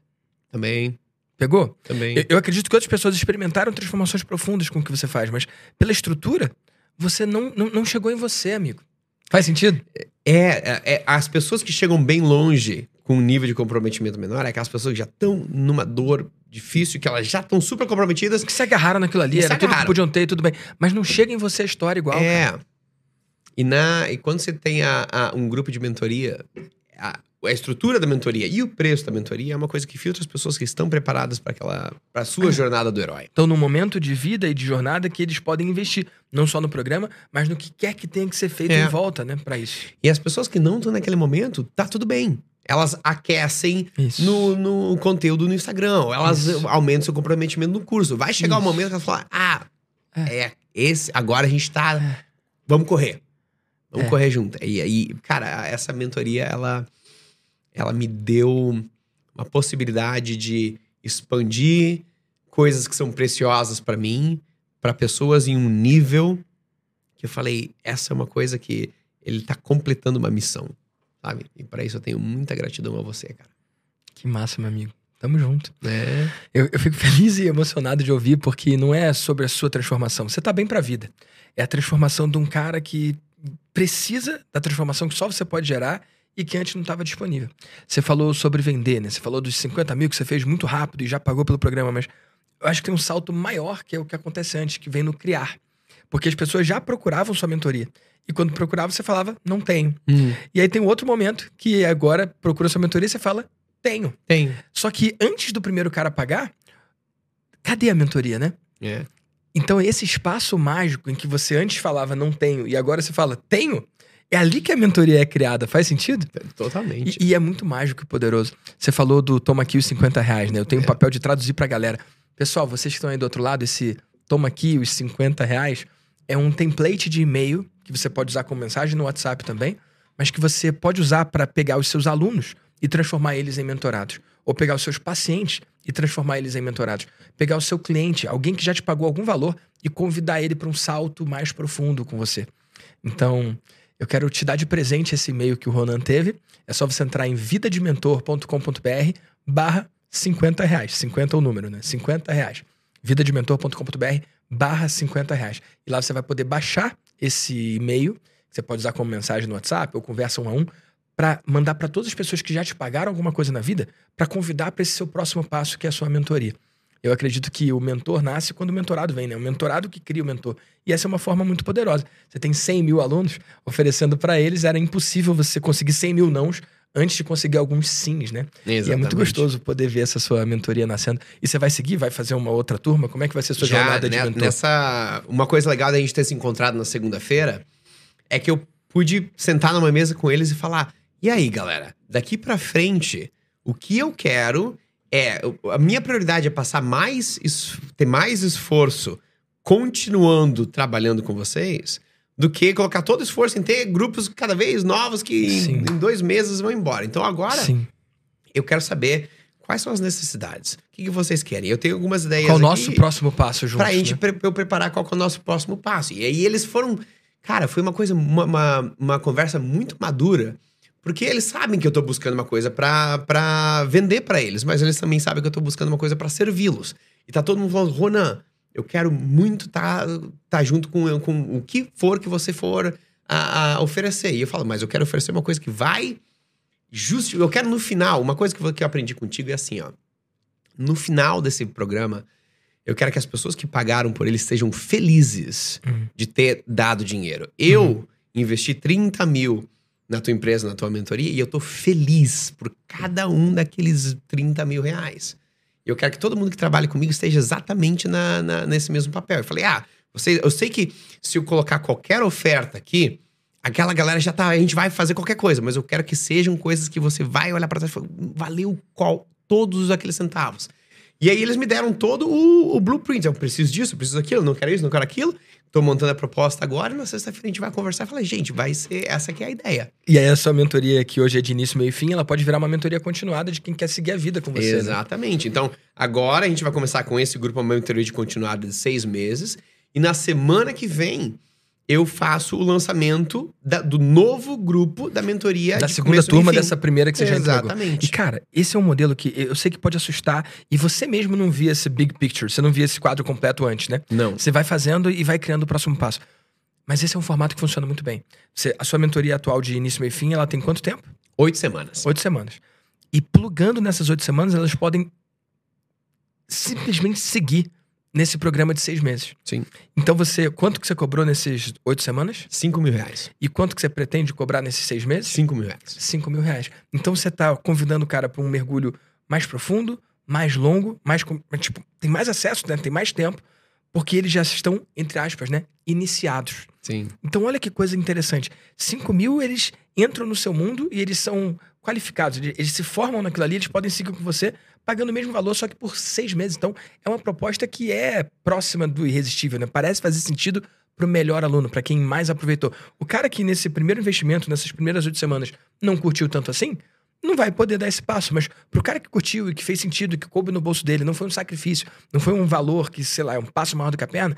Também, Pegou? também. Eu, eu acredito que outras pessoas experimentaram transformações profundas com o que você faz, mas pela estrutura, você não, não, não chegou em você, amigo. Faz sentido? É, é, é, as pessoas que chegam bem longe com um nível de comprometimento menor é aquelas pessoas que já estão numa dor difícil, que elas já estão super comprometidas. Que se agarraram naquilo ali, era tudo que podiam ter, tudo bem. Mas não chega em você a história igual. cara. É. E, na, e quando você tem a, a- um grupo de mentoria, a- a estrutura da mentoria e o preço da mentoria é uma coisa que filtra as pessoas que estão preparadas para aquela para sua jornada do herói. Então, no momento de vida e de jornada que eles podem investir, não só no programa, mas no que quer que tenha que ser feito É. em volta, né, Pra isso. E as pessoas que não estão naquele momento, tá tudo bem. Elas aquecem no, no conteúdo no Instagram, ou elas Isso. aumentam seu comprometimento no curso. Vai chegar o Isso. momento que elas falam: ah, é. esse, agora a gente tá. Vamos correr. Vamos É. correr junto. E aí, cara, essa mentoria, ela, ela me deu uma possibilidade de expandir coisas que são preciosas pra mim, pra pessoas em um nível que eu falei, essa é uma coisa que ele tá completando uma missão, sabe? E pra isso eu tenho muita gratidão a você, cara. Que massa, meu amigo. Tamo junto. É. Eu, eu fico feliz e emocionado de ouvir, porque não é sobre a sua transformação. Você tá bem pra vida. É a transformação de um cara que precisa da transformação que só você pode gerar e que antes não estava disponível. Você falou sobre vender, né? Você falou dos 50 mil que você fez muito rápido e já pagou pelo programa, mas eu acho que tem um salto maior que é o que acontece antes, que vem no criar. Porque as pessoas já procuravam sua mentoria. E quando procuravam, você falava, não tenho. E aí tem um outro momento que agora procura sua mentoria e você fala, tenho. Tem. Só que antes do primeiro cara pagar, cadê a mentoria, né? É. Então, esse espaço mágico em que você antes falava não tenho e agora você fala tenho, é ali que a mentoria é criada. Faz sentido? Totalmente. E, e é muito mágico e poderoso. Você falou do toma aqui os 50 reais, né? Eu tenho o É. papel de traduzir pra galera. Pessoal, vocês que estão aí do outro lado, esse toma aqui os 50 reais é um template de e-mail que você pode usar como mensagem no WhatsApp também, mas que você pode usar para pegar os seus alunos e transformar eles em mentorados. Ou pegar os seus pacientes e transformar eles em mentorados. Pegar o seu cliente, alguém que já te pagou algum valor, e convidar ele para um salto mais profundo com você. Então, eu quero te dar de presente esse e-mail que o Ronan teve. É só você entrar em vidadementor.com.br barra 50 reais. 50 é o número, né? 50 reais. vidadementor.com.br barra 50 reais. E lá você vai poder baixar esse e-mail, você pode usar como mensagem no WhatsApp ou conversa um a um, para mandar para todas as pessoas que já te pagaram alguma coisa na vida, para convidar para esse seu próximo passo, que é a sua mentoria. Eu acredito que o mentor nasce quando o mentorado vem, né? O mentorado que cria o mentor. E essa é uma forma muito poderosa. Você tem 100 mil alunos, oferecendo para eles, era impossível você conseguir 100 mil nãos antes de conseguir alguns sims, né? E é muito gostoso poder ver essa sua mentoria nascendo. E você vai seguir? Vai fazer uma outra turma? Como é que vai ser a sua Já, jornada de né, mentor? Nessa, uma coisa legal da gente ter se encontrado na segunda-feira é que eu pude sentar numa mesa com eles e falar: e aí, galera, daqui pra frente, o que eu quero é. A minha prioridade é passar mais, ter mais esforço continuando trabalhando com vocês do que colocar todo o esforço em ter grupos cada vez novos que em, em dois meses vão embora. Então agora Sim. eu quero saber quais são as necessidades. O que, que vocês querem? Eu tenho algumas ideias Qual o nosso próximo passo juntos? pra gente né? pre- eu preparar qual que é o nosso próximo passo. E aí eles foram. Cara, foi uma coisa, uma, uma, uma conversa muito madura. Porque eles sabem que eu tô buscando uma coisa pra vender pra eles, mas eles também sabem que eu tô buscando uma coisa pra servi-los. E tá todo mundo falando, Ronan, eu quero muito tá, tá junto com, com o que for que você for a, a oferecer. E eu falo, mas eu quero oferecer uma coisa que vai justi Eu quero no final, uma coisa que eu, que eu aprendi contigo é assim, ó. No final desse programa, eu quero que as pessoas que pagaram por ele estejam felizes Uhum. de ter dado dinheiro. Eu investi 30 mil na tua empresa, na tua mentoria, e eu tô feliz por cada um daqueles 30 mil reais. Eu quero que todo mundo que trabalha comigo esteja exatamente na, na- nesse mesmo papel. Eu falei, ah, você, eu sei que se eu colocar qualquer oferta aqui, aquela galera já tá, a gente vai fazer qualquer coisa, mas eu quero que sejam coisas que você vai olhar pra trás e falar, valeu qual, todos aqueles centavos. E aí eles me deram todo o, o blueprint. Eu preciso disso, eu preciso daquilo, não quero isso, não quero aquilo. Tô montando a proposta agora e na sexta-feira a gente vai conversar e falar, gente, vai ser essa que é a ideia. E aí a sua mentoria, que hoje é de início, meio e fim, ela pode virar uma mentoria continuada de quem quer seguir a vida com você. né? Exatamente. Então, agora a gente vai começar com esse grupo, uma mentoria de continuada de seis meses. E na semana que vem, eu faço o lançamento da- do novo grupo da mentoria Da de segunda turma dessa primeira que você já entregou. Exatamente. E, cara, esse é um modelo que eu sei que pode assustar. E você mesmo não via esse big picture, você não via esse quadro completo antes, né? Não. Você vai fazendo e vai criando o próximo passo. Mas esse é um formato que funciona muito bem. Você- a sua mentoria atual de início, meio e fim, ela tem quanto tempo? Oito semanas. Oito semanas. E plugando nessas oito semanas, elas podem simplesmente seguir nesse programa de seis meses. Sim. Então você, quanto que você cobrou nesses oito semanas? 5 mil reais. E quanto que você pretende cobrar nesses seis meses? 5 mil reais. 5 mil reais. Então você tá convidando o cara para um mergulho mais profundo, mais longo, mais. Tipo, tem mais acesso, né? Tem mais tempo, porque eles já estão, entre aspas, né? Iniciados. Sim. Então, olha que coisa interessante. 5 mil, eles entram no seu mundo e eles são qualificados. Eles, eles se formam naquilo ali, eles podem seguir com você, pagando o mesmo valor, só que por seis meses. Então, é uma proposta que é próxima do irresistível, né? Parece fazer sentido pro melhor aluno, para quem mais aproveitou. O cara que nesse primeiro investimento, nessas primeiras oito semanas, não curtiu tanto assim, não vai poder dar esse passo. Mas pro cara que curtiu e que fez sentido, que coube no bolso dele, não foi um sacrifício, não foi um valor que, sei lá, é um passo maior do que a perna,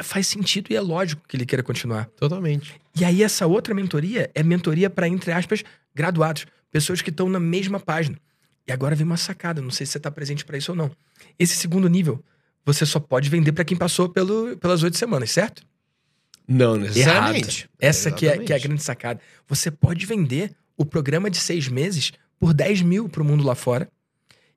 faz sentido e é lógico que ele queira continuar. Totalmente. E aí, essa outra mentoria é mentoria para, entre aspas, graduados. Pessoas que estão na mesma página. E agora vem uma sacada, não sei se você está presente para isso ou não. Esse segundo nível, você só pode vender para quem passou pelo, pelas oito semanas, certo? Não necessariamente. Essa que é, que é a grande sacada. Você pode vender o programa de seis meses por 10 mil para o mundo lá fora,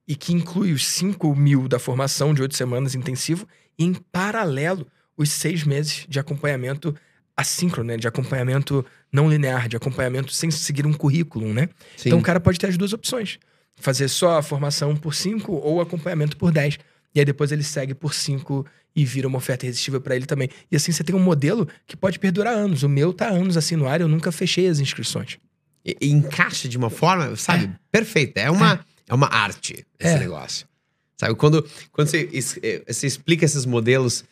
e que inclui os 5 mil da formação de oito semanas intensivo, e em paralelo, os seis meses de acompanhamento assíncrono, né? De acompanhamento não linear, de acompanhamento sem seguir um currículo, né? Sim. Então o cara pode ter as duas opções. Fazer só a formação por 5 ou acompanhamento por 10. E aí depois ele segue por 5 e vira uma oferta irresistível para ele também. E assim você tem um modelo que pode perdurar anos. O meu tá anos assim no ar, eu nunca fechei as inscrições. E, e encaixa de uma forma, sabe, perfeita. É uma, é. uma arte esse É. negócio. Sabe, quando, quando você, eh, você explica esses modelos,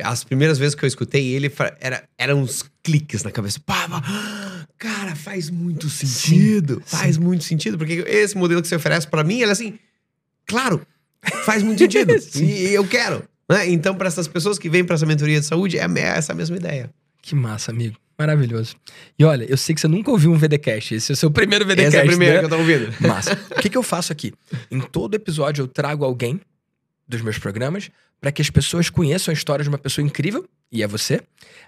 as primeiras vezes que eu escutei ele, era, eram uns cliques na cabeça. Pá, pá, cara, faz muito sentido. faz muito sentido, porque esse modelo que você oferece pra mim, ele é assim, claro, faz muito sentido. Sim. e eu quero. né? Então, para essas pessoas que vêm para essa mentoria de saúde, é essa mesma ideia. Que massa, amigo. Maravilhoso. E olha, eu sei que você nunca ouviu um VDcast. Esse é o seu primeiro VDcast. Essa é a primeira né? que eu tô ouvindo. Massa. O que, que eu faço aqui? Em todo episódio eu trago alguém dos meus programas para que as pessoas conheçam a história de uma pessoa incrível, e é você.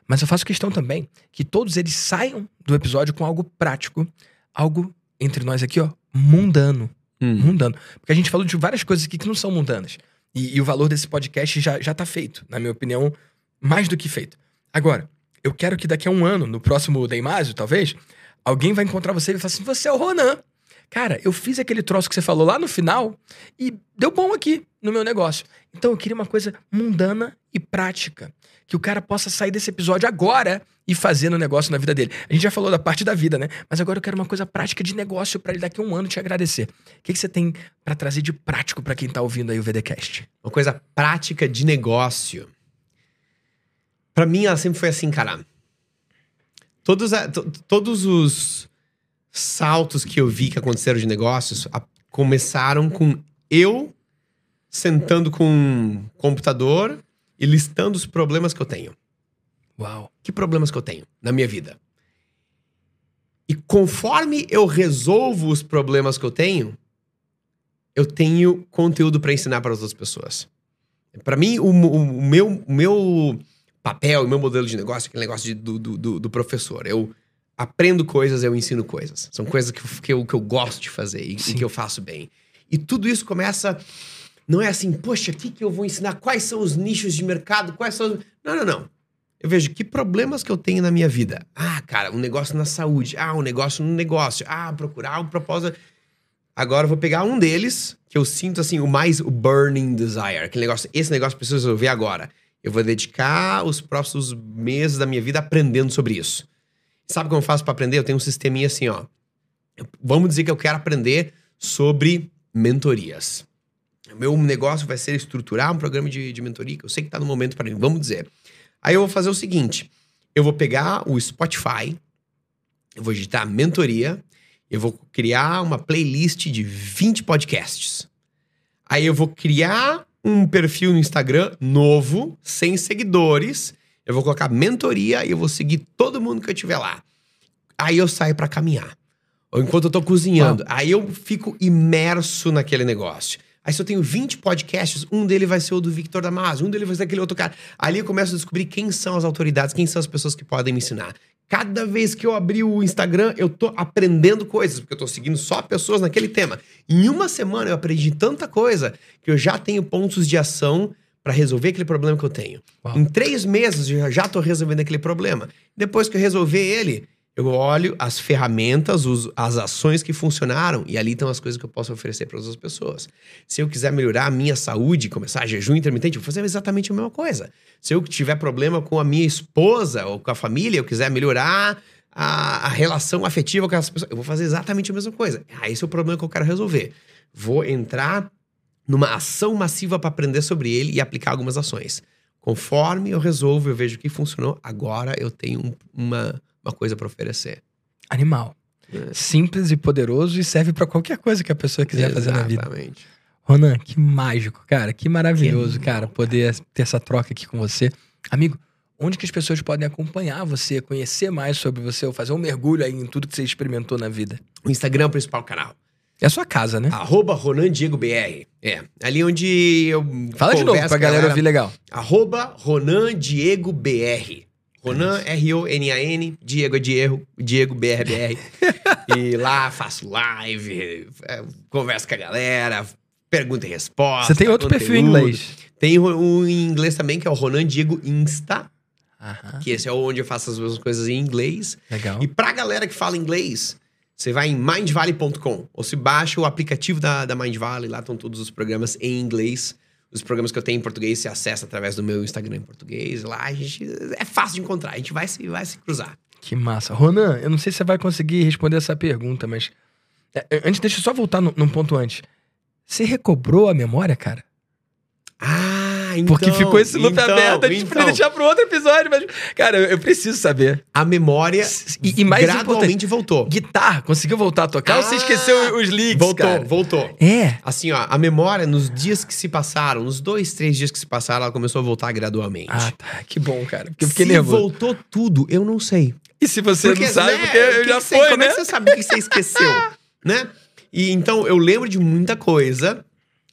Mas eu faço questão também que todos eles saiam do episódio com algo prático, algo entre nós aqui, ó, mundano. Hum. Mundano. Porque a gente falou de várias coisas aqui que não são mundanas. E, e o valor desse podcast já, já tá feito, na minha opinião, mais do que feito. Agora, eu quero que daqui a um ano, no próximo Deimásio, talvez, alguém vai encontrar você e vai falar assim: você é o Ronan. Cara, eu fiz aquele troço que você falou lá no final e deu bom aqui no meu negócio. Então eu queria uma coisa mundana e prática. Que o cara possa sair desse episódio agora e fazer no negócio na vida dele. A gente já falou da parte da vida, né? Mas agora eu quero uma coisa prática de negócio pra ele daqui a um ano te agradecer. O que, que você tem pra trazer de prático pra quem tá ouvindo aí o VDcast? uma coisa prática de negócio. Pra mim, ela sempre foi assim, cara. Todos, todos os saltos que eu vi que aconteceram de negócios a- começaram com eu sentando com um computador e listando os problemas que eu tenho. Uau. Que problemas que eu tenho na minha vida? E conforme eu resolvo os problemas que eu tenho, eu tenho conteúdo para ensinar para as outras pessoas. Para mim, o, mo- o meu, o meu papel, o meu modelo de negócio, é aquele negócio de- do, do, do- professor. Eu aprendo coisas, eu ensino coisas. São coisas que, eu- que, eu, que eu gosto de fazer e, e que eu faço bem. E tudo isso começa. Não é assim, poxa, o que, que eu vou ensinar? Quais são os nichos de mercado? Quais são. os-" Não, não, não. Eu vejo que problemas que eu tenho na minha vida. Ah, cara, um negócio na saúde. Ah, um negócio no negócio. Ah, procurar um propósito. Agora eu vou pegar um deles, que eu sinto assim, o mais o burning desire. Aquele negócio, esse negócio preciso resolver agora. Eu vou dedicar os próximos meses da minha vida aprendendo sobre isso. Sabe como eu faço pra aprender? Eu tenho um sisteminha assim, ó. Vamos dizer que eu quero aprender sobre mentorias. Meu negócio vai ser estruturar um programa de, de mentoria, que eu sei que tá no momento para mim. Vamos dizer. Aí eu vou fazer o seguinte: eu vou pegar o Spotify, eu vou digitar mentoria, eu vou criar uma playlist de 20 podcasts. Aí eu vou criar um perfil no Instagram novo, sem seguidores. Eu vou colocar mentoria e eu vou seguir todo mundo que eu tiver lá. Aí eu saio pra caminhar. Ou enquanto eu tô cozinhando. Aí eu fico imerso naquele negócio. Aí se eu tenho 20 podcasts, um dele vai ser o do Victor Damasio, um dele vai ser aquele outro cara. Ali eu começo a descobrir quem são as autoridades, quem são as pessoas que podem me ensinar. Cada vez que eu abrir o Instagram, eu tô aprendendo coisas, porque eu tô seguindo só pessoas naquele tema. Em uma semana eu aprendi tanta coisa que eu já tenho pontos de ação para resolver aquele problema que eu tenho. Uau. Em três meses eu já tô resolvendo aquele problema. Depois que eu resolver ele, eu olho as ferramentas, os- as ações que funcionaram e ali estão as coisas que eu posso oferecer para outras pessoas. Se eu quiser melhorar a minha saúde, começar jejum intermitente, vou fazer exatamente a mesma coisa. Se eu tiver problema com a minha esposa ou com a família, eu quiser melhorar a, a relação afetiva com essas pessoas, eu vou fazer exatamente a mesma coisa. Ah, esse é o problema que eu quero resolver. Vou entrar numa ação massiva para aprender sobre ele e aplicar algumas ações. Conforme eu resolvo, eu vejo o que funcionou, agora eu tenho um- uma, uma coisa para oferecer. Animal. É. Simples e poderoso e serve pra qualquer coisa que a pessoa quiser fazer na vida. Exatamente. Ronan, que mágico, cara. Que maravilhoso, Que cara, poder ter essa troca aqui com você. Amigo, onde que as pessoas podem acompanhar você, conhecer mais sobre você, ou fazer um mergulho aí em tudo que você experimentou na vida? O Instagram é o principal canal. É a sua casa, né? Arroba Ronan Diego BR. É. Ali onde eu. Fala de novo pra com a galera ouvir legal. Arroba Ronan Diego BR. Ronan, R-O-N-A-N, Diego é Diego, Diego BRBR. e lá faço live, é, converso com a galera, pergunta e resposta. Você tem outro perfil em conteúdo. inglês. Tem um em inglês também, que é o Ronan Diego Insta, Aham, que esse é onde eu faço as mesmas coisas em inglês. legal. E pra galera que fala inglês, você vai em mindvalley.com ou se baixa o aplicativo da, da Mind Valley, lá estão todos os programas em inglês. Os programas que eu tenho em português você acessa através do meu Instagram em português. Lá a gente é fácil de encontrar, a gente vai se, vai se cruzar. Que massa. Ronan, eu não sei se você vai conseguir responder essa pergunta, mas. é, Antes, deixa eu só voltar num, num ponto antes. Você recobrou a memória, cara? Ah, então. Porque ficou esse loop então, aberto. A gente podia então, deixar pro outro episódio, mas. Cara, eu, eu preciso saber. A memória E, e mais gradualmente voltou. guitarra, conseguiu voltar a tocar ou você Ah, esqueceu os leads, Voltou, cara? voltou. É. Assim, ó, a memória nos dias que se passaram, nos dois, três dias que se passaram, ela começou a voltar gradualmente. Ah, tá. Que bom, cara. Porque eu fiquei se nervoso. voltou tudo, eu não sei. E se você não sabe, né, porque que já foi, como né? é que você sabe o que você esqueceu, né? E então eu lembro de muita coisa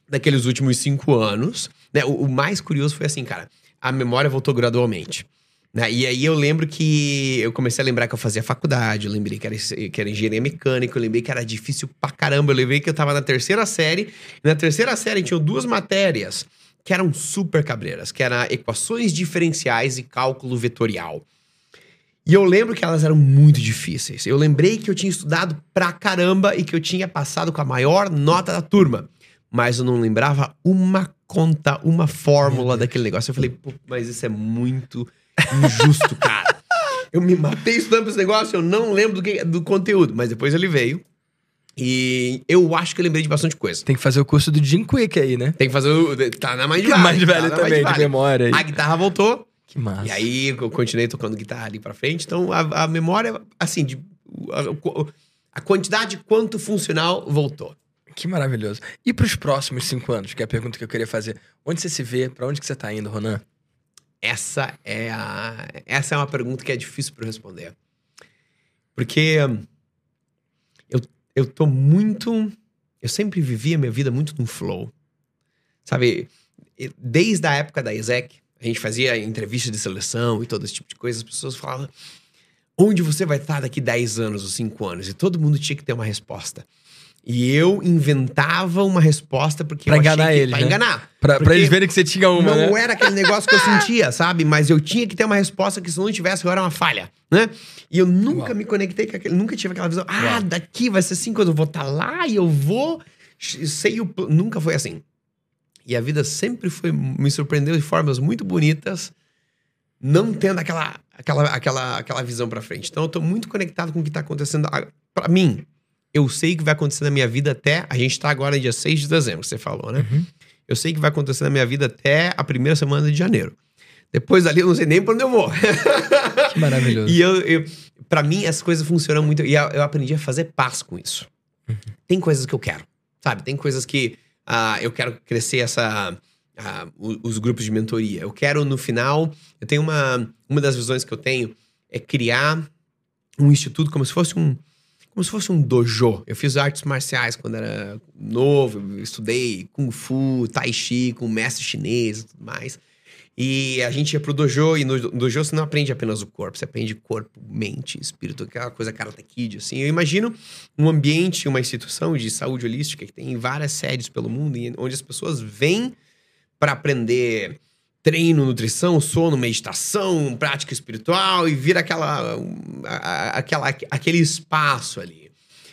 daqueles últimos cinco anos. Né? O, o mais curioso foi assim, cara, a memória voltou gradualmente. Né? E aí eu lembro que eu comecei a lembrar que eu fazia faculdade, eu lembrei que era, que era engenharia mecânica, eu lembrei que era difícil pra caramba, eu lembrei que eu tava na terceira série, e na terceira série tinham duas matérias que eram super cabreiras, que eram equações diferenciais e cálculo vetorial. E eu lembro que elas eram muito difíceis. Eu lembrei que eu tinha estudado pra caramba e que eu tinha passado com a maior nota da turma. Mas eu não lembrava uma conta, uma fórmula daquele negócio. Eu falei, pô, mas isso é muito injusto, cara. Eu me matei estudando pra esse negócio, eu não lembro do, que- do conteúdo. Mas depois ele veio. E eu acho que eu lembrei de bastante coisa. Tem que fazer o curso do Jim Quick aí, né? Tem que fazer o. Tá na mais Que mais velho também, de memória. A Aí. guitarra voltou. Que massa. E aí eu continuei tocando guitarra ali pra frente. Então a, a memória, assim, de, a, a quantidade quanto funcional voltou. Que maravilhoso. E pros próximos cinco anos, que é a pergunta que eu queria fazer. Onde você se vê? Pra onde que você tá indo, Ronan? Essa é a, essa é uma pergunta que é difícil para responder. Porque eu, eu tô muito. Eu sempre vivi a minha vida muito no flow. Sabe, desde a época da ESEC, a gente fazia entrevista de seleção e todo esse tipo de coisa, as pessoas falavam. Onde você vai estar daqui 10 anos ou 5 anos? E todo mundo tinha que ter uma resposta. E eu inventava uma resposta porque Pra eu achei enganar que, eles, pra né? enganar. Pra, pra eles verem que você tinha uma, não né? era aquele negócio que eu sentia, sabe? Mas eu tinha que ter uma resposta que se não tivesse, agora era uma falha, né? E eu nunca Uau. me conectei com aquele, nunca tive aquela visão, ah, Uau. daqui vai ser assim quando eu vou estar lá e eu vou, sei o pl-". nunca foi assim. E a vida sempre foi me surpreendeu de formas muito bonitas, não tendo aquela aquela aquela aquela visão pra frente. Então eu tô muito conectado com o que tá acontecendo a- pra mim. Eu sei o que vai acontecer na minha vida até. A gente tá agora dia 6 de dezembro, que você falou, né? Uhum. Eu sei que vai acontecer na minha vida até a primeira semana de janeiro. Depois dali eu não sei nem pra onde eu vou. Que maravilhoso. e eu, eu, pra mim, as coisas funcionam muito. E eu, aprendi a fazer paz com isso. Tem coisas que eu quero, sabe? Tem coisas que ah, eu quero crescer essa. o- os grupos de mentoria. Eu quero, no final, eu tenho uma. Uma das visões que eu tenho é criar um instituto como se fosse um. Como se fosse um dojo. Eu fiz artes marciais quando era novo, estudei Kung Fu, Tai Chi, com mestre chinês e tudo mais. E a gente ia pro dojo, e no dojo você não aprende apenas o corpo, você aprende corpo, mente, espírito, aquela coisa Karate Kid, assim. Eu imagino um ambiente, uma instituição de saúde holística que tem várias sedes pelo mundo, onde as pessoas vêm para aprender treino, nutrição, sono, meditação, prática espiritual e vira aquela, aquela aquele espaço ali.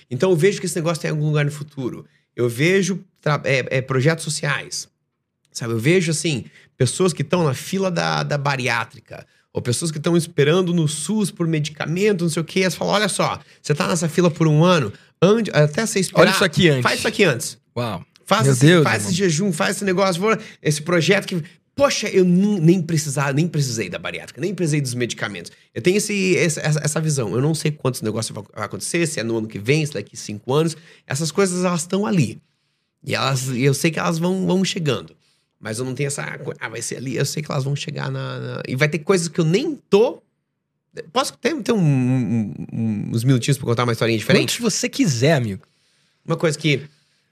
Então eu vejo que esse negócio tem algum lugar no futuro. Eu vejo é, é, projetos sociais, sabe? Eu vejo assim pessoas que estão na fila da, da bariátrica ou pessoas que estão esperando no SUS por medicamento, não sei o quê. Elas falam: olha só, você tá nessa fila por um ano, ande, até você esperar. Olha isso aqui antes. Faz isso aqui antes. Uau. Faz, Meu esse, Deus, faz esse jejum, faz esse negócio, esse projeto que. Poxa, eu nem precisava, nem precisei da bariátrica, nem precisei dos medicamentos. Eu tenho esse, essa, essa visão. Eu não sei quantos negócios vai acontecer, se é no ano que vem, se daqui cinco anos. Essas coisas, elas estão ali. E elas, eu sei que elas vão, vão chegando. Mas eu não tenho essa. Ah, vai ser ali. Eu sei que elas vão chegar na. na... E vai ter coisas que eu nem tô. Posso ter, ter um, um, uns minutinhos pra contar uma historinha diferente? Quantos você quiser, amigo. Uma coisa que,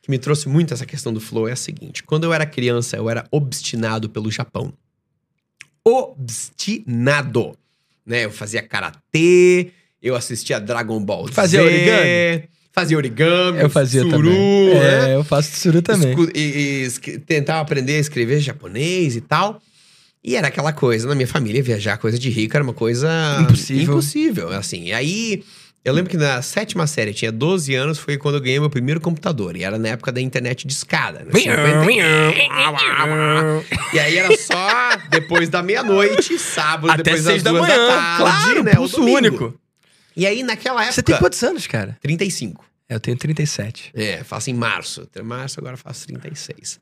que me trouxe muito essa questão do flow é a seguinte: quando eu era criança, eu era obstinado pelo Japão. Obstinado. Né? Eu fazia karatê, eu assistia Dragon Ball Fazia Z, origami? Fazia origami, eu fazia suru, também. né? É, eu faço suru também. Escu e, e, tentava aprender a escrever japonês e tal. E era aquela coisa, na minha família, viajar coisa de rico era uma coisa impossível. Impossível, assim. E aí, eu lembro que na sétima série, tinha 12 anos, foi quando eu ganhei meu primeiro computador. E era na época da internet de escada. Né? 50... e aí era só depois da meia-noite, sábado, Até depois seis das da duas manhã, da tarde, claro, né? pulso único. E aí, naquela época. Você tem quantos anos, cara? 35. Eu tenho 37. É, faço em março. Março, agora faço 36.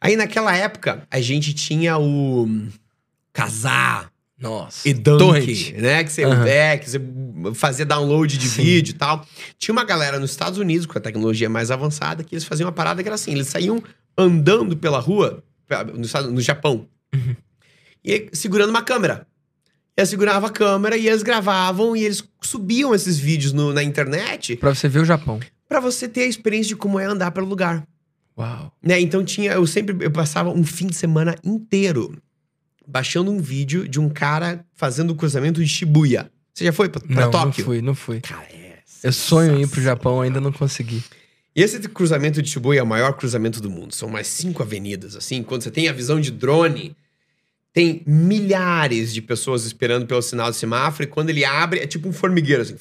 Aí naquela época, a gente tinha o casar. Nossa. E Dunk, né? Que você, Uhum. é, que você fazia download de Sim. vídeo e tal. Tinha uma galera nos Estados Unidos, com a tecnologia mais avançada, que eles faziam uma parada que era assim: eles saíam andando pela rua, no, no Japão, Uhum. e segurando uma câmera. Eles seguravam a câmera e eles gravavam e eles subiam esses vídeos no- na internet Pra você ver o Japão. pra você ter a experiência de como é andar pelo lugar. Uau. Né? Então tinha, eu sempre eu passava um fim de semana inteiro baixando um vídeo de um cara fazendo o cruzamento de Shibuya. Você já foi pra, pra Não, Tóquio? não fui, não fui. Cara, é Eu sonho em ir pro. Japão, ainda não consegui. E esse cruzamento de Shibuya é o maior cruzamento do mundo. São mais cinco avenidas, assim. Quando você tem a visão de drone, tem milhares de pessoas esperando pelo sinal de semáforo. E quando ele abre, é tipo um formigueiro, assim.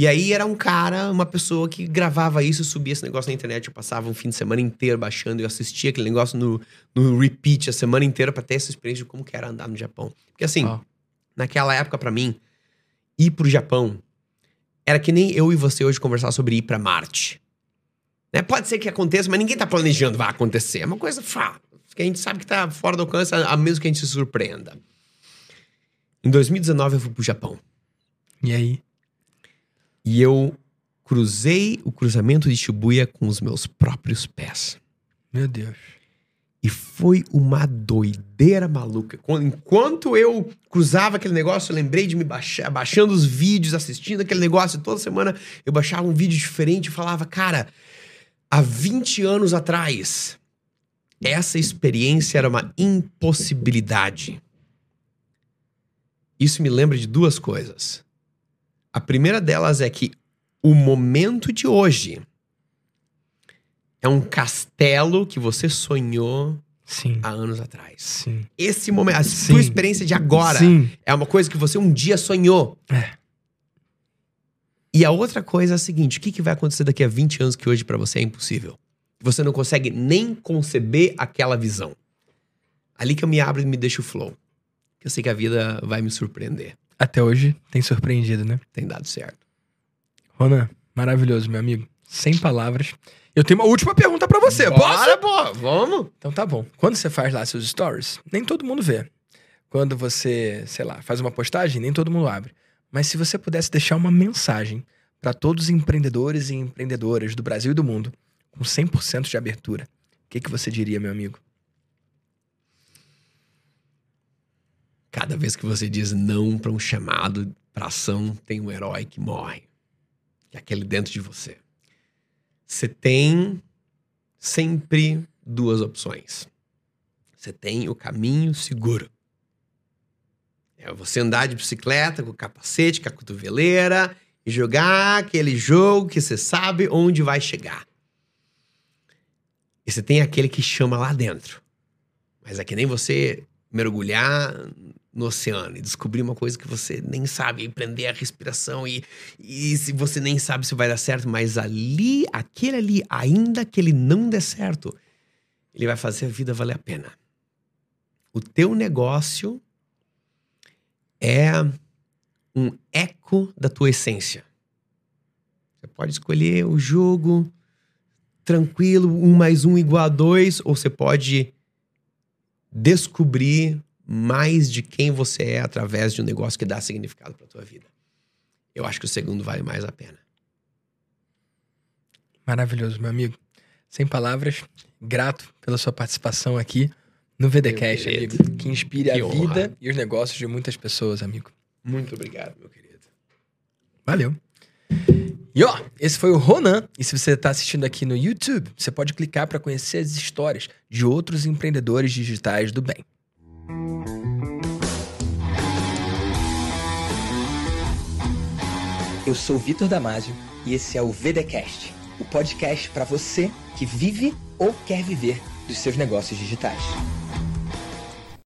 E aí era um cara, uma pessoa que gravava isso, subia esse negócio na internet. Eu passava um fim de semana inteiro baixando. Eu assistia aquele negócio no, no repeat a semana inteira pra ter essa experiência de como que era andar no Japão. Porque assim, Uau. naquela época, pra mim, ir pro Japão era que nem eu e você hoje conversar sobre ir pra Marte. Né? Pode ser que aconteça, mas ninguém tá planejando vai acontecer. É uma coisa fá, que a gente sabe que tá fora do alcance, a menos que a gente se surpreenda. Em 2019 eu fui pro Japão. E aí? E eu cruzei o cruzamento de Shibuya com os meus próprios pés. Meu Deus. E foi uma doideira maluca. Enquanto eu cruzava aquele negócio, eu lembrei de me baixar, baixando os vídeos, assistindo aquele negócio. Toda semana eu baixava um vídeo diferente e falava, cara, há 20 anos atrás, essa experiência era uma impossibilidade. Isso me lembra de duas coisas. A primeira delas é que o momento de hoje é um castelo que você sonhou Sim. há anos atrás. Sim. Esse momento, a Sim. sua experiência de agora Sim. é uma coisa que você um dia sonhou. É. E a outra coisa é a seguinte: o que, que vai acontecer daqui a 20 anos que hoje pra você é impossível? Você não consegue nem conceber aquela visão. Ali que eu me abro e me deixo flow. Que eu sei que a vida vai me surpreender. Até hoje tem surpreendido, né? Tem dado certo. Ronan, maravilhoso, meu amigo. Sem palavras. Eu tenho uma última pergunta pra você. Posso? Bora, pô, vamos. Então tá bom. Quando você faz lá seus stories, nem todo mundo vê. Quando você, sei lá, faz uma postagem, nem todo mundo abre. Mas se você pudesse deixar uma mensagem pra todos os empreendedores e empreendedoras do Brasil e do mundo, com 100% de abertura, o que, que você diria, meu amigo? Cada vez que você diz não pra um chamado, pra ação, tem um herói que morre. Que é aquele dentro de você. Você tem sempre duas opções. Você tem o caminho seguro. É você andar de bicicleta com o capacete, com a cotoveleira e jogar aquele jogo que você sabe onde vai chegar. E você tem aquele que chama lá dentro. Mas é que nem você mergulhar no oceano e descobrir uma coisa que você nem sabe, e prender a respiração e, e se você nem sabe se vai dar certo, mas ali, aquele ali, ainda que ele não dê certo, ele vai fazer a vida valer a pena. O teu negócio é um eco da tua essência. Você pode escolher o jogo tranquilo, um mais um igual a dois, ou você pode descobrir mais de quem você é através de um negócio que dá significado para tua vida. Eu acho que o segundo vale mais a pena. Maravilhoso, meu amigo. Sem palavras, grato pela sua participação aqui no VDcast, amigo, que inspire que a honra. vida e os negócios de muitas pessoas, amigo. Muito obrigado, meu querido. Valeu. E ó, esse foi o Ronan. E se você está assistindo aqui no YouTube, você pode clicar para conhecer as histórias de outros empreendedores digitais do bem. Eu sou Vitor Damasio e esse é o VDcast, o podcast para você que vive ou quer viver dos seus negócios digitais.